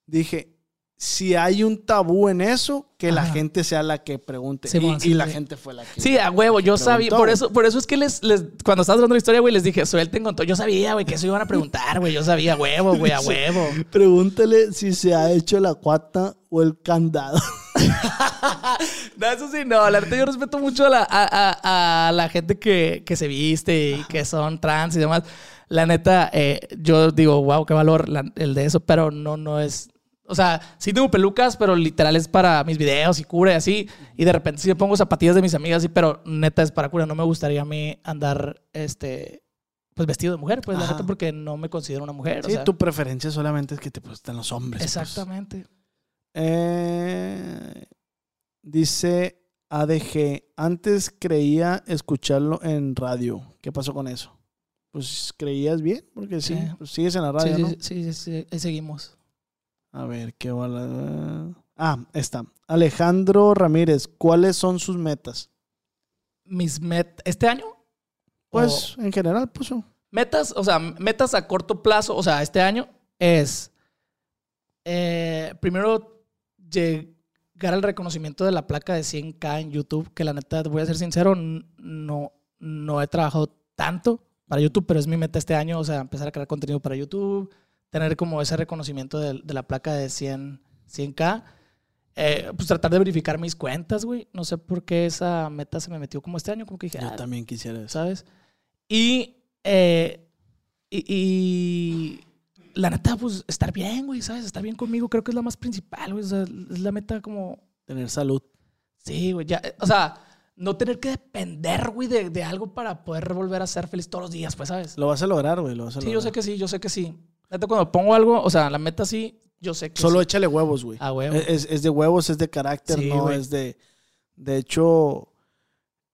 dije, si hay un tabú en eso, que la Ajá. gente sea la que pregunte. Sí, y, bueno, sí, y la sí. gente fue la que... Sí, a huevo, yo sabía. Por eso, por eso es que les, les cuando estabas hablando de la historia, güey, les dije, suelten con todo. Yo sabía, güey, que eso iban a preguntar, güey. Yo sabía, huevo, güey, a [laughs] huevo. Pregúntale si se ha hecho la cuata o el candado. [laughs] No, eso sí, no. La neta, yo respeto mucho a la, a, a- a la gente que, que se viste y que son trans y demás. La neta, eh, yo digo, wow, qué valor la- el de eso, pero no, no es. O sea, sí tengo pelucas, pero literal es para mis videos y cura y así. Y de repente sí me pongo zapatillas de mis amigas, sí, pero neta es para cura. No me gustaría a mí andar, este, pues vestido de mujer, pues la neta, porque no me considero una mujer. Sí, o sea, tu preferencia solamente es que te gustan los hombres. pues. Eh, dice ADG, antes creía escucharlo en radio. ¿Qué pasó con eso? Pues creías bien, porque sí, Sí. pues sigues en la radio, sí, ¿no? sí, sí, sí, seguimos. A ver, qué bala. Ah, está. Alejandro Ramírez, ¿cuáles son sus metas? Mis met ¿Este año? Pues, en general, puso. Metas, o sea, metas a corto plazo, o sea, este año es eh, primero llegar al reconocimiento de la placa de 100k en YouTube, que la neta, voy a ser sincero, no, no he trabajado tanto para YouTube, pero es mi meta este año, o sea, empezar a crear contenido para YouTube, tener como ese reconocimiento de, de la placa de 100, 100k. Eh, pues tratar de verificar mis cuentas, güey. No sé por qué esa meta se me metió como este año, como que dije, Yo "Ah, también quisiera eso. ¿sabes? Y, eh, y, y la neta, pues estar bien, güey, ¿sabes? Estar bien conmigo creo que es la más principal, güey. O sea, es la meta como, Tener salud. sí, güey, ya, eh, o sea, no tener que depender, güey, de, de algo para poder volver a ser feliz todos los días, pues, ¿sabes? Lo vas a lograr, güey. Lo vas a Sí, lograr. yo sé que sí, yo sé que sí. Neta, cuando pongo algo, o sea, la meta sí, yo sé que Solo sí. échale huevos, güey. A huevo. Es, es de huevos, es de carácter, Sí, no güey. es de. De hecho,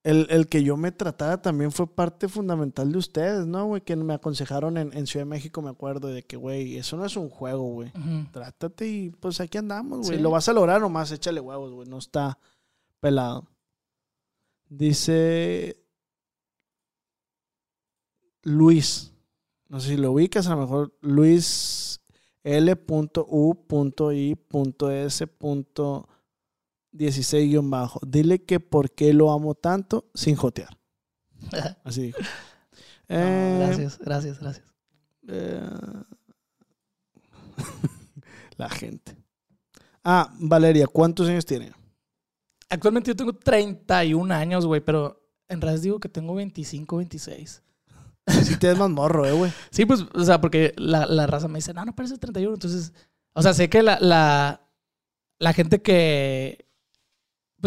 el, el que yo me tratara también fue parte fundamental de ustedes, ¿no, güey? Que me aconsejaron en, en Ciudad de México, me acuerdo, de que, güey, eso no es un juego, güey. Trátate y pues aquí andamos, güey. Sí. Lo vas a lograr nomás, échale huevos, güey. No está pelado. Dice Luis. No sé si lo ubicas, a lo mejor Luis L.U.I.S.16 bajo. Dile que por qué lo amo tanto sin jotear. [laughs] Así dijo. No, Eh, gracias, gracias, gracias. eh, [laughs] la gente. Ah, Valeria, ¿cuántos años tiene? Actualmente yo tengo 31 años, güey, pero en realidad digo que tengo 25, 26. Si tienes más morro, eh, güey. Sí, pues, o sea, porque la, la raza me dice, no, no parece 31. Entonces, o sea, sé que la, la, la gente que,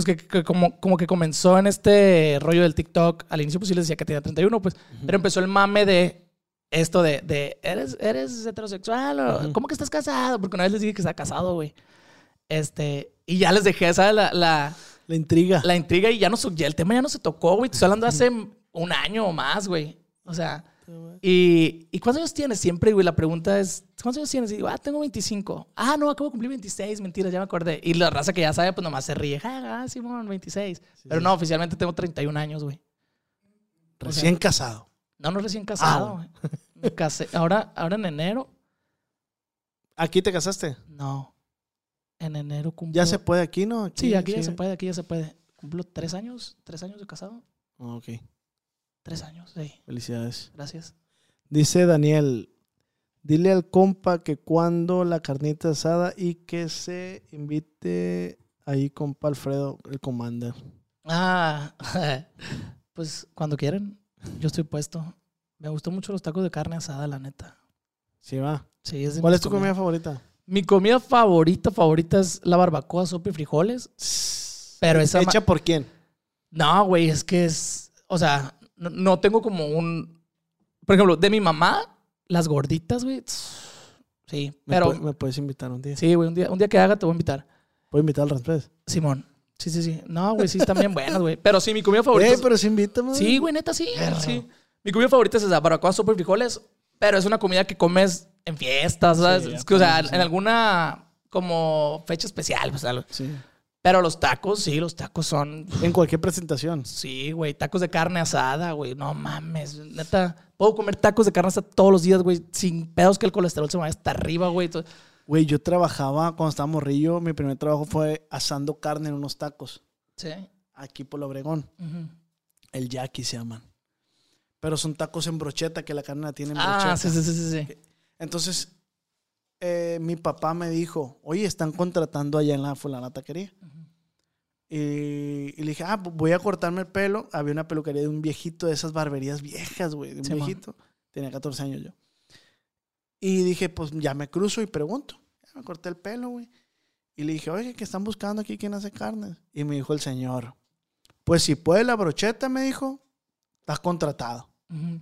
pues que, que como, como que comenzó en este rollo del TikTok, al inicio pues sí les decía que tenía 31, pues, pero empezó el mame de esto de, de ¿eres, ¿eres heterosexual o cómo que estás casado? Porque una vez les dije que estaba casado, güey. Este, y ya les dejé, ¿sabes? La, la, La intriga. la intriga y ya no, ya el tema ya no se tocó, güey. Estoy hablando hace un año o más, güey. O sea, y, ¿y cuántos años tienes? Siempre, güey, la pregunta es, ¿cuántos años tienes? Y digo, ah, tengo 25. Ah, no, acabo de cumplir 26, mentira, ya me acordé. Y la raza que ya sabe, pues nomás se ríe. Ah, ah, Simón, 26. Pero no, oficialmente tengo 31 años, güey. Recién casado. No, no recién casado, güey. [laughs] Me casé. Ahora, ahora en enero, ¿Aquí te casaste? no. En enero cumplo. Ya se puede aquí, ¿no? Sí, aquí ya se puede, aquí ya se puede. Cumplo tres años, tres años de casado. Ah, Ok, Tres años, sí. felicidades. Gracias. Dice Daniel, dile al compa que cuando la carnita asada y que se invite ahí compa Alfredo, el commander. Ah, [laughs] pues cuando quieran, yo estoy puesto. Me gustó mucho los tacos de carne asada, la neta. Sí, va. Sí, es ¿Cuál es tu comida comidas- favorita? Mi comida favorita, favorita es la barbacoa, sopa y frijoles. Pero esa... ¿Hecha por quién? No, güey, es que es... O sea, no, no tengo como un... Por ejemplo, de mi mamá, las gorditas, güey. Sí, ¿Me, pero... me puedes invitar un día? Sí, güey, un día, un día que haga te voy a invitar. ¿Puedo invitar al Raspés? Simón. Sí, sí, sí. No, güey, sí están bien buenas, güey. Pero sí, mi comida favorita... Pero sí invítame. Sí, güey, neta, sí. Sí. Mi comida favorita es esa, barbacoa, sopa y frijoles. Pero es una comida que comes en fiestas, ¿sabes? Sí, Es que, o sea, sí. en alguna como fecha especial, pues algo. Sí. Pero los tacos, sí, los tacos son... En cualquier presentación. Sí, güey, tacos de carne asada, güey. No mames, neta. Puedo comer tacos de carne asada todos los días, güey, sin pedos que el colesterol se me vaya hasta arriba, güey. Güey, yo trabajaba cuando estaba morrillo. Mi primer trabajo fue asando carne en unos tacos. Sí. Aquí por Obregón. Ujú. El Jackie se llaman. Pero son tacos en brocheta, que la carne la tiene en brocheta. Ah, sí, sí, sí, sí, sí. Entonces, eh, mi papá me dijo, oye, están contratando allá en la fulana taquería. y, y le dije, ah, voy a cortarme el pelo. Había una peluquería de un viejito de esas barberías viejas, güey, de un Sí, man. viejito. Tenía 14 años yo. Y dije, pues ya me cruzo y pregunto. Ya me corté el pelo, güey. Y le dije, oye, que están buscando aquí quién hace carne. Y me dijo el señor, pues si puede la brocheta, me dijo, estás contratado. Ujú.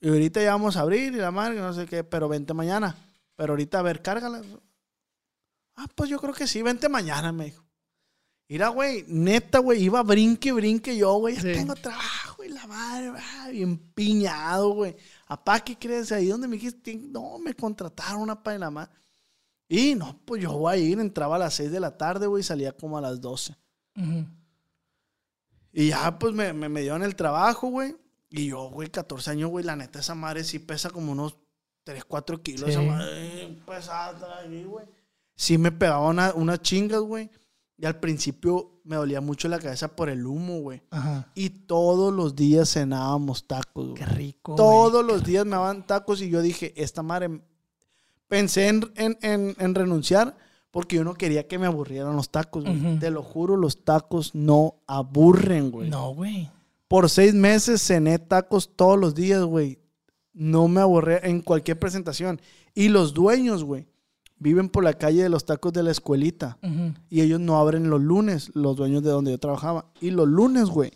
Y ahorita ya vamos a abrir y la madre, no sé qué, pero vente mañana. Pero ahorita, a ver, cárgala. Ah, pues yo creo que sí, vente mañana, me dijo. Mira, güey, neta, güey, iba brinque, brinque yo, güey, ya Sí. tengo trabajo y la madre, ah, bien piñado, güey. Apá, ¿qué crees? Ahí donde me dijiste, no, me contrataron una pa' de la madre. Y no, pues yo voy a ir, entraba a las 6 de la tarde, güey, y salía como a las 12. Ujú. Y ya, pues me, me, me dieron el trabajo, güey. Y yo, güey, 14 años, güey, la neta, esa madre sí pesa como unos 3, 4 kilos. Sí. Madre pesada ahí, güey. Sí me pegaba una- unas chingas, güey. Y al principio me dolía mucho la cabeza por el humo, güey. Ajá. Y todos los días cenábamos tacos, güey. Qué rico. Todos los días me daban tacos y yo dije, esta madre... Pensé en, en- en- en renunciar porque yo no quería que me aburrieran los tacos, güey. Te lo juro, los tacos no aburren, güey. No, güey. Por seis meses cené tacos todos los días, güey. No me aburrí en cualquier presentación. Y los dueños, güey, viven por la calle de los tacos de la escuelita. Y ellos no abren los lunes, los dueños de donde yo trabajaba. Y los lunes, güey,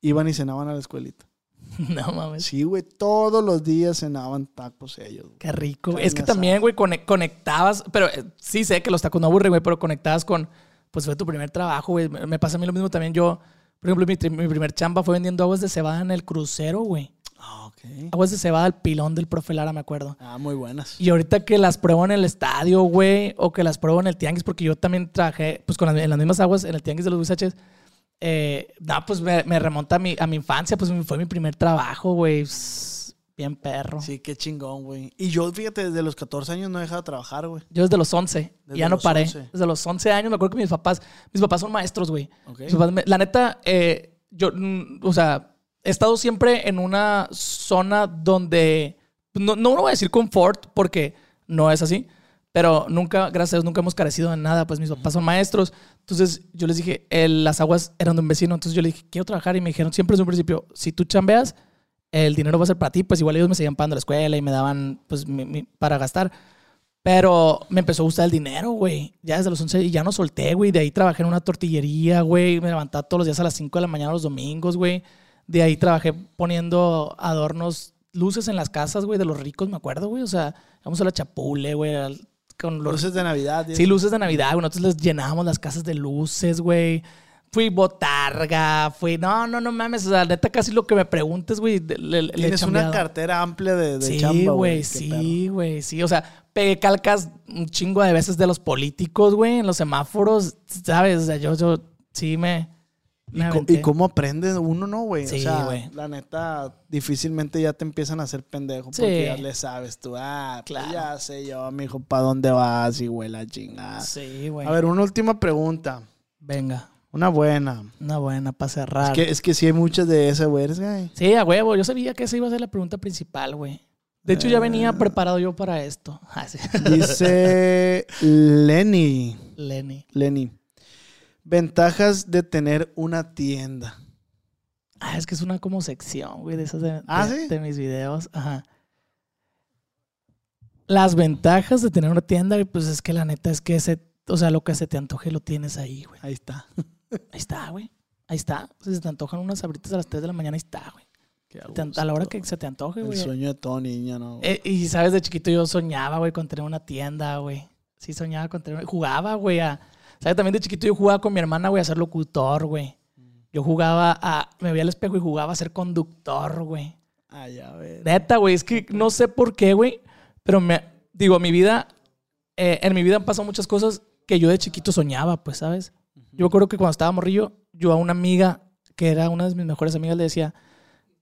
iban y cenaban a la escuelita. [laughs] No mames. Sí, güey, todos los días cenaban tacos ellos. güey. Qué rico. Carne Es que asada. también, güey, cone- conectabas, pero eh, sí sé que los tacos no aburren, güey, pero conectabas con, pues fue tu primer trabajo, güey. Me me pasa a mí lo mismo también. Yo, por ejemplo, mi, mi primer chamba fue vendiendo aguas de cebada en el crucero, güey. Aguas de cebada al pilón del profe Lara, me acuerdo. Ah, muy buenas. Y ahorita que las pruebo en el estadio, güey, o que las pruebo en el tianguis, porque yo también trabajé, pues con las, en las mismas aguas en el tianguis de los Huizaches, eh, no, pues me, me remonta a mi, a mi infancia, pues fue mi primer trabajo, güey. Bien perro. Sí, qué chingón, güey. Y yo, fíjate, desde los 14 años no he dejado de trabajar, güey. Yo desde los 11, y Desde ya no paré. 11. Desde los 11 años, me acuerdo que mis papás, mis papás son maestros, güey. La neta, eh, yo, mm, o sea, he estado siempre en una zona donde, no, no voy a decir confort, porque no es así, pero nunca, gracias a Dios, nunca hemos carecido de nada, pues mis papás son maestros. Entonces yo les dije, el- las aguas eran de un vecino, entonces yo le dije, quiero trabajar y me dijeron siempre desde un principio, si tú chambeas, el dinero va a ser para ti, pues igual ellos me seguían pagando la escuela y me daban, pues, mi- mi- para gastar. Pero me empezó a gustar el dinero, güey. Ya desde los 11 y ya no solté, güey. De ahí trabajé en una tortillería, güey. Me levantaba todos los días a las 5 de la mañana los domingos, güey. De ahí trabajé poniendo adornos, luces en las casas, güey, de los ricos, me acuerdo, güey. O sea, vamos a la chapule, güey. al- Con los... Luces de Navidad. Sí, luces de Navidad, güey. Nosotros les llenábamos las casas de luces, güey. Fui botarga, fui... No, no, no mames. O sea, neta, casi lo que me preguntes, güey. le- le- Tienes una cartera amplia de, de Sí, chamba, güey, sí, güey, sí. O sea, pegué calcas un chingo de veces de los políticos, güey, en los semáforos, ¿sabes? O sea, yo, yo sí me... ¿Y, cómo aprende uno, no, güey? Sí, o sea, la neta, difícilmente ya te empiezan a hacer pendejo Sí. porque ya le sabes tú. Ah, pues Claro. ya sé yo, mijo, ¿para dónde vas? Y güey, la chingada. Sí, güey. A ver, una última pregunta. Venga, Una buena. una buena para cerrar. Es que, es que sí hay muchas de esas, güey. Sí, a huevo. Yo sabía que esa iba a ser la pregunta principal, güey. De hecho, ya venía preparado yo para esto. [laughs] Ah, sí. Dice [laughs] Lenny. Lenny. Lenny. Ventajas de tener una tienda. Ah, es que es una como sección, güey, de esas de, Ah, de- ¿sí? de mis videos. Ajá. Las ventajas de tener una tienda, pues es que la neta es que se, o sea, lo que se te antoje lo tienes ahí, güey. Ahí está. Ahí está, güey. Ahí está. Si se te antojan unas sabritas a las 3 de la mañana, ahí está, güey. A la hora que se te antoje, El güey. sueño de todo niño, ¿no? Eh, y sabes, de chiquito yo soñaba, güey, con tener una tienda, güey. Sí, soñaba con tener. Jugaba, güey, a. ¿Sabes? También de chiquito yo jugaba con mi hermana, güey, a ser locutor, güey. Yo jugaba a. Me veía al espejo y jugaba a ser conductor, güey. Ah, ya ves. Neta, güey, es que no sé por qué, güey, pero me. Digo, mi vida. eh, en mi vida han pasado muchas cosas que yo de chiquito soñaba, pues, ¿sabes? Yo me acuerdo que cuando estaba morrillo, yo a una amiga, que era una de mis mejores amigas, le decía,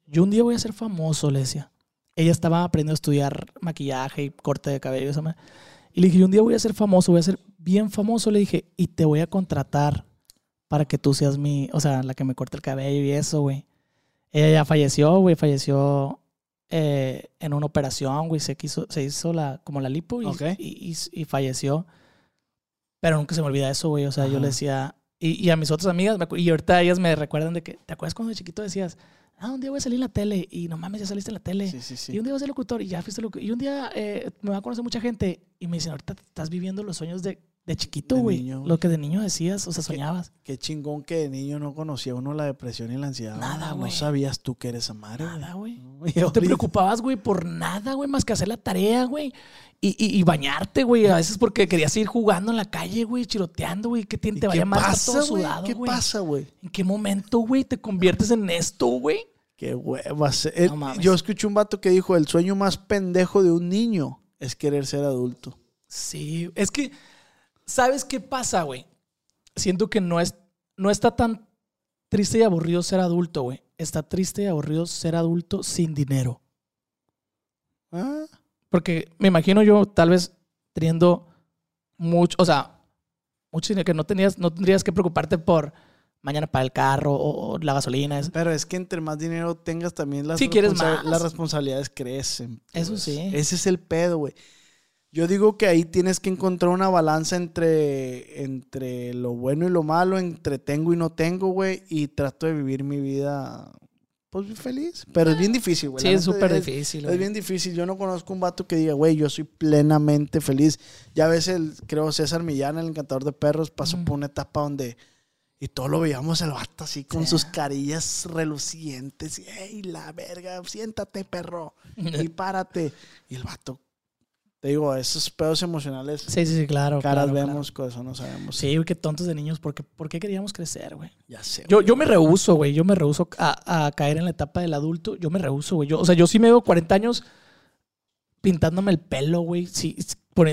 yo un día voy a ser famoso, le decía. Ella estaba aprendiendo a estudiar maquillaje y corte de cabello, esa madre. Y le dije, yo un día voy a ser famoso, voy a ser bien famoso. Le dije, y te voy a contratar para que tú seas mi, o sea, la que me corte el cabello y eso, güey. Ella ya falleció, güey, falleció eh, en una operación, güey. Se, quiso, se hizo la, como la lipo y, Ok. y, y- y falleció. Pero nunca se me olvida eso, güey. O sea, yo Ajá. le decía, y, y a mis otras amigas, y ahorita ellas me recuerdan de que, ¿te acuerdas cuando de chiquito decías, ah, un día voy a salir en la tele? Y no mames, ya saliste en la tele. Sí, sí, sí. Y un día vas a ser locutor y ya fuiste locutor. Y un día eh, me va a conocer mucha gente y me dicen, ahorita estás viviendo los sueños de, de chiquito, güey. Lo que de niño decías, o sea, soñabas. Qué chingón que de niño no conocía uno la depresión y la ansiedad. Nada, No güey. sabías tú que eres güey. Nada, güey. No, No te preocupabas, güey, por nada, güey, más que hacer la tarea, güey. Y, y, y bañarte, güey. A veces porque querías ir jugando en la calle, güey, chiroteando, güey. ¿Qué te, ¿Y te vaya más pasa, todo güey? sudado, ¿Qué pasa, güey? ¿En qué momento, güey, te conviertes en esto, güey? Qué huevas. No mames. yo escuché un vato que dijo, el sueño más pendejo de un niño es querer ser adulto. Sí, es que, ¿sabes qué pasa, güey? Siento que no, es, no está tan triste y aburrido ser adulto, güey. Está triste y aburrido ser adulto sin dinero. Ah, Porque me imagino yo, tal vez, teniendo mucho, o sea, mucho dinero que no tenías, no tendrías que preocuparte por mañana para el carro o, o la gasolina. pero es que entre más dinero tengas también las, Sí, quieres más. las responsabilidades crecen. Eso pues. sí. Ese es el pedo, güey. Yo digo que ahí tienes que encontrar una balanza entre, entre lo bueno y lo malo, entre tengo y no tengo, güey, y trato de vivir mi vida, pues, feliz. Pero es bien difícil, güey. Sí, es súper difícil. Es bien difícil. Yo no conozco un vato que diga, güey, yo soy plenamente feliz. Ya ves, el, creo César Millán, el encantador de perros, pasó por una etapa donde. Y todo lo veíamos el vato así con Sí. sus carillas relucientes. Y, ¡ey, la verga! Siéntate, perro. [laughs] Y párate. Y el vato. Te digo, esos pedos emocionales, Sí, sí, sí, claro. caras claro, claro. vemos, corazón no sabemos. Sí, güey, qué tontos de niños. ¿Por qué, por qué queríamos crecer, güey? Ya sé. Yo, güey. yo me rehuso, güey. Yo me rehuso a, a caer en la etapa del adulto. Yo me rehuso, güey. Yo, o sea, yo sí me veo 40 años pintándome el pelo, güey. Sí,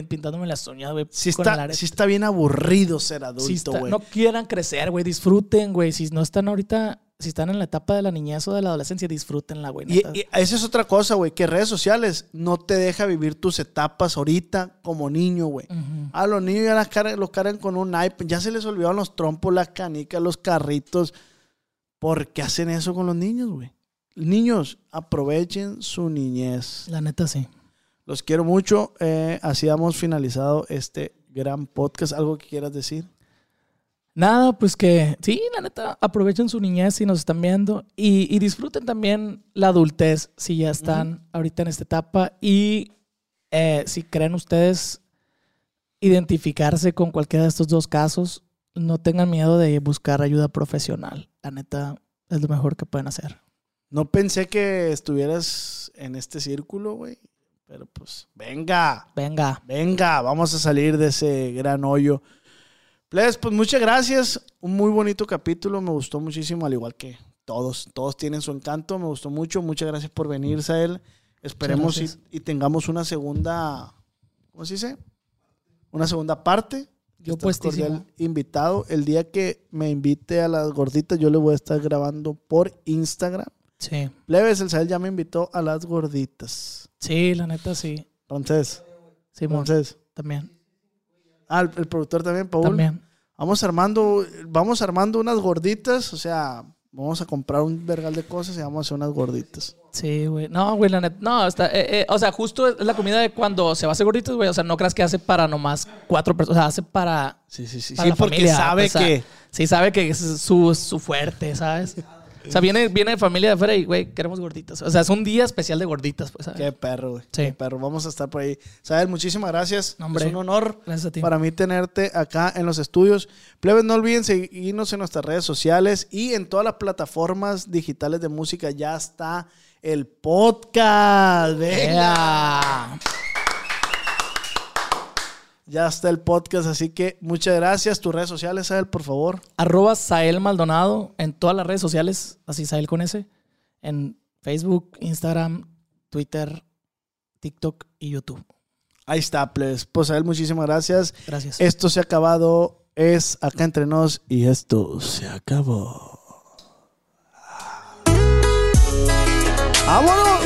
pintándome las uñas, güey. Sí con está, sí está bien aburrido ser Sí adulto, está- güey. no quieran crecer, güey. Disfruten, güey. Si no están ahorita, si están en la etapa de la niñez o de la adolescencia, disfrútenla, güey. Y, esa es otra cosa, güey, que redes sociales no te deja vivir tus etapas ahorita como niño, güey. Ujú. A los niños ya las cargan, los cargan con un iPad, ya se les olvidaron los trompos, las canicas, los carritos. ¿Por qué hacen eso con los niños, güey? Niños, aprovechen su niñez. La neta, sí. Los quiero mucho. eh, así hemos finalizado este gran podcast. ¿Algo que quieras decir? Nada, pues que sí, la neta, aprovechen su niñez si nos están viendo y, y disfruten también la adultez si ya están ahorita en esta etapa y eh, si creen ustedes identificarse con cualquiera de estos dos casos, no tengan miedo de buscar ayuda profesional. La neta es lo mejor que pueden hacer. No pensé que estuvieras en este círculo, güey. Pero pues, venga. Venga, Venga, vamos a salir de ese gran hoyo. Plebes, pues muchas gracias. Un muy bonito capítulo. Me gustó muchísimo, al igual que todos. Todos tienen su encanto. Me gustó mucho. Muchas gracias por venir, Sael. Esperemos y, tengamos una segunda. ¿Cómo se dice? Una segunda parte. yo puestísimo. cordial invitado. El día que me invite a las gorditas, yo le voy a estar grabando por Instagram. Sí, Plebes, el Sael ya me invitó a las gorditas. sí, la neta sí. Entonces, Simón, entonces. también, Ah, el, el productor también, Paul. también. Vamos armando, vamos armando unas gorditas, o sea, vamos a comprar un vergal de cosas y vamos a hacer unas gorditas. Sí, güey. No, güey, la neta. No, está, eh, eh, o sea, justo es la comida de cuando se va a hacer gorditos, güey. O sea, no creas que hace para nomás cuatro personas. O sea, hace para. Sí, sí, sí. para Sí, la porque familia, sabe o sea, que Sí, sabe que es su, su fuerte, ¿sabes? O sea, viene, viene de familia de afuera y, güey, queremos gorditas. O sea, es un día especial de gorditas, pues, ¿sabes? qué perro, güey. Sí. Qué perro. Vamos a estar por ahí. Sabes, muchísimas gracias. No, hombre. Es un honor Gracias a ti. para mí tenerte acá en los estudios. Plebes, no olviden seguirnos en nuestras redes sociales y en todas las plataformas digitales de música ya está el podcast. Venga. Yeah. Ya está el podcast, así que muchas gracias. Tus redes sociales, Sael, por favor. Arroba Sael Maldonado en todas las redes sociales, así Sael con ese. En Facebook, Instagram, Twitter, TikTok y YouTube. Ahí está, pues. Pues Sael, muchísimas gracias. Gracias. Esto se ha acabado. Es acá entre nos y esto se acabó. ¡Vámonos!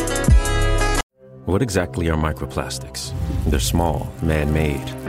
What exactly are microplastics? They're small, man made.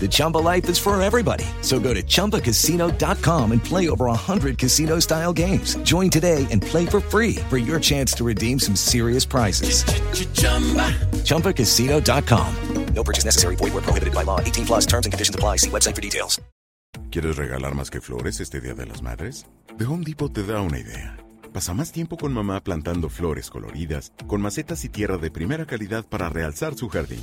The Chumba life is for everybody. So go to ChumbaCasino.com and play over 100 casino style games. Join today and play for free for your chance to redeem some serious prizes. ChumbaCasino.com. No purchase necessary. Void where prohibited by law. 18 plus terms and conditions apply. See website for details. ¿Quieres regalar más que flores este Día de las Madres? The Home Depot te da una idea. Pasa más tiempo con mamá plantando flores coloridas, con macetas y tierra de primera calidad para realzar su jardín.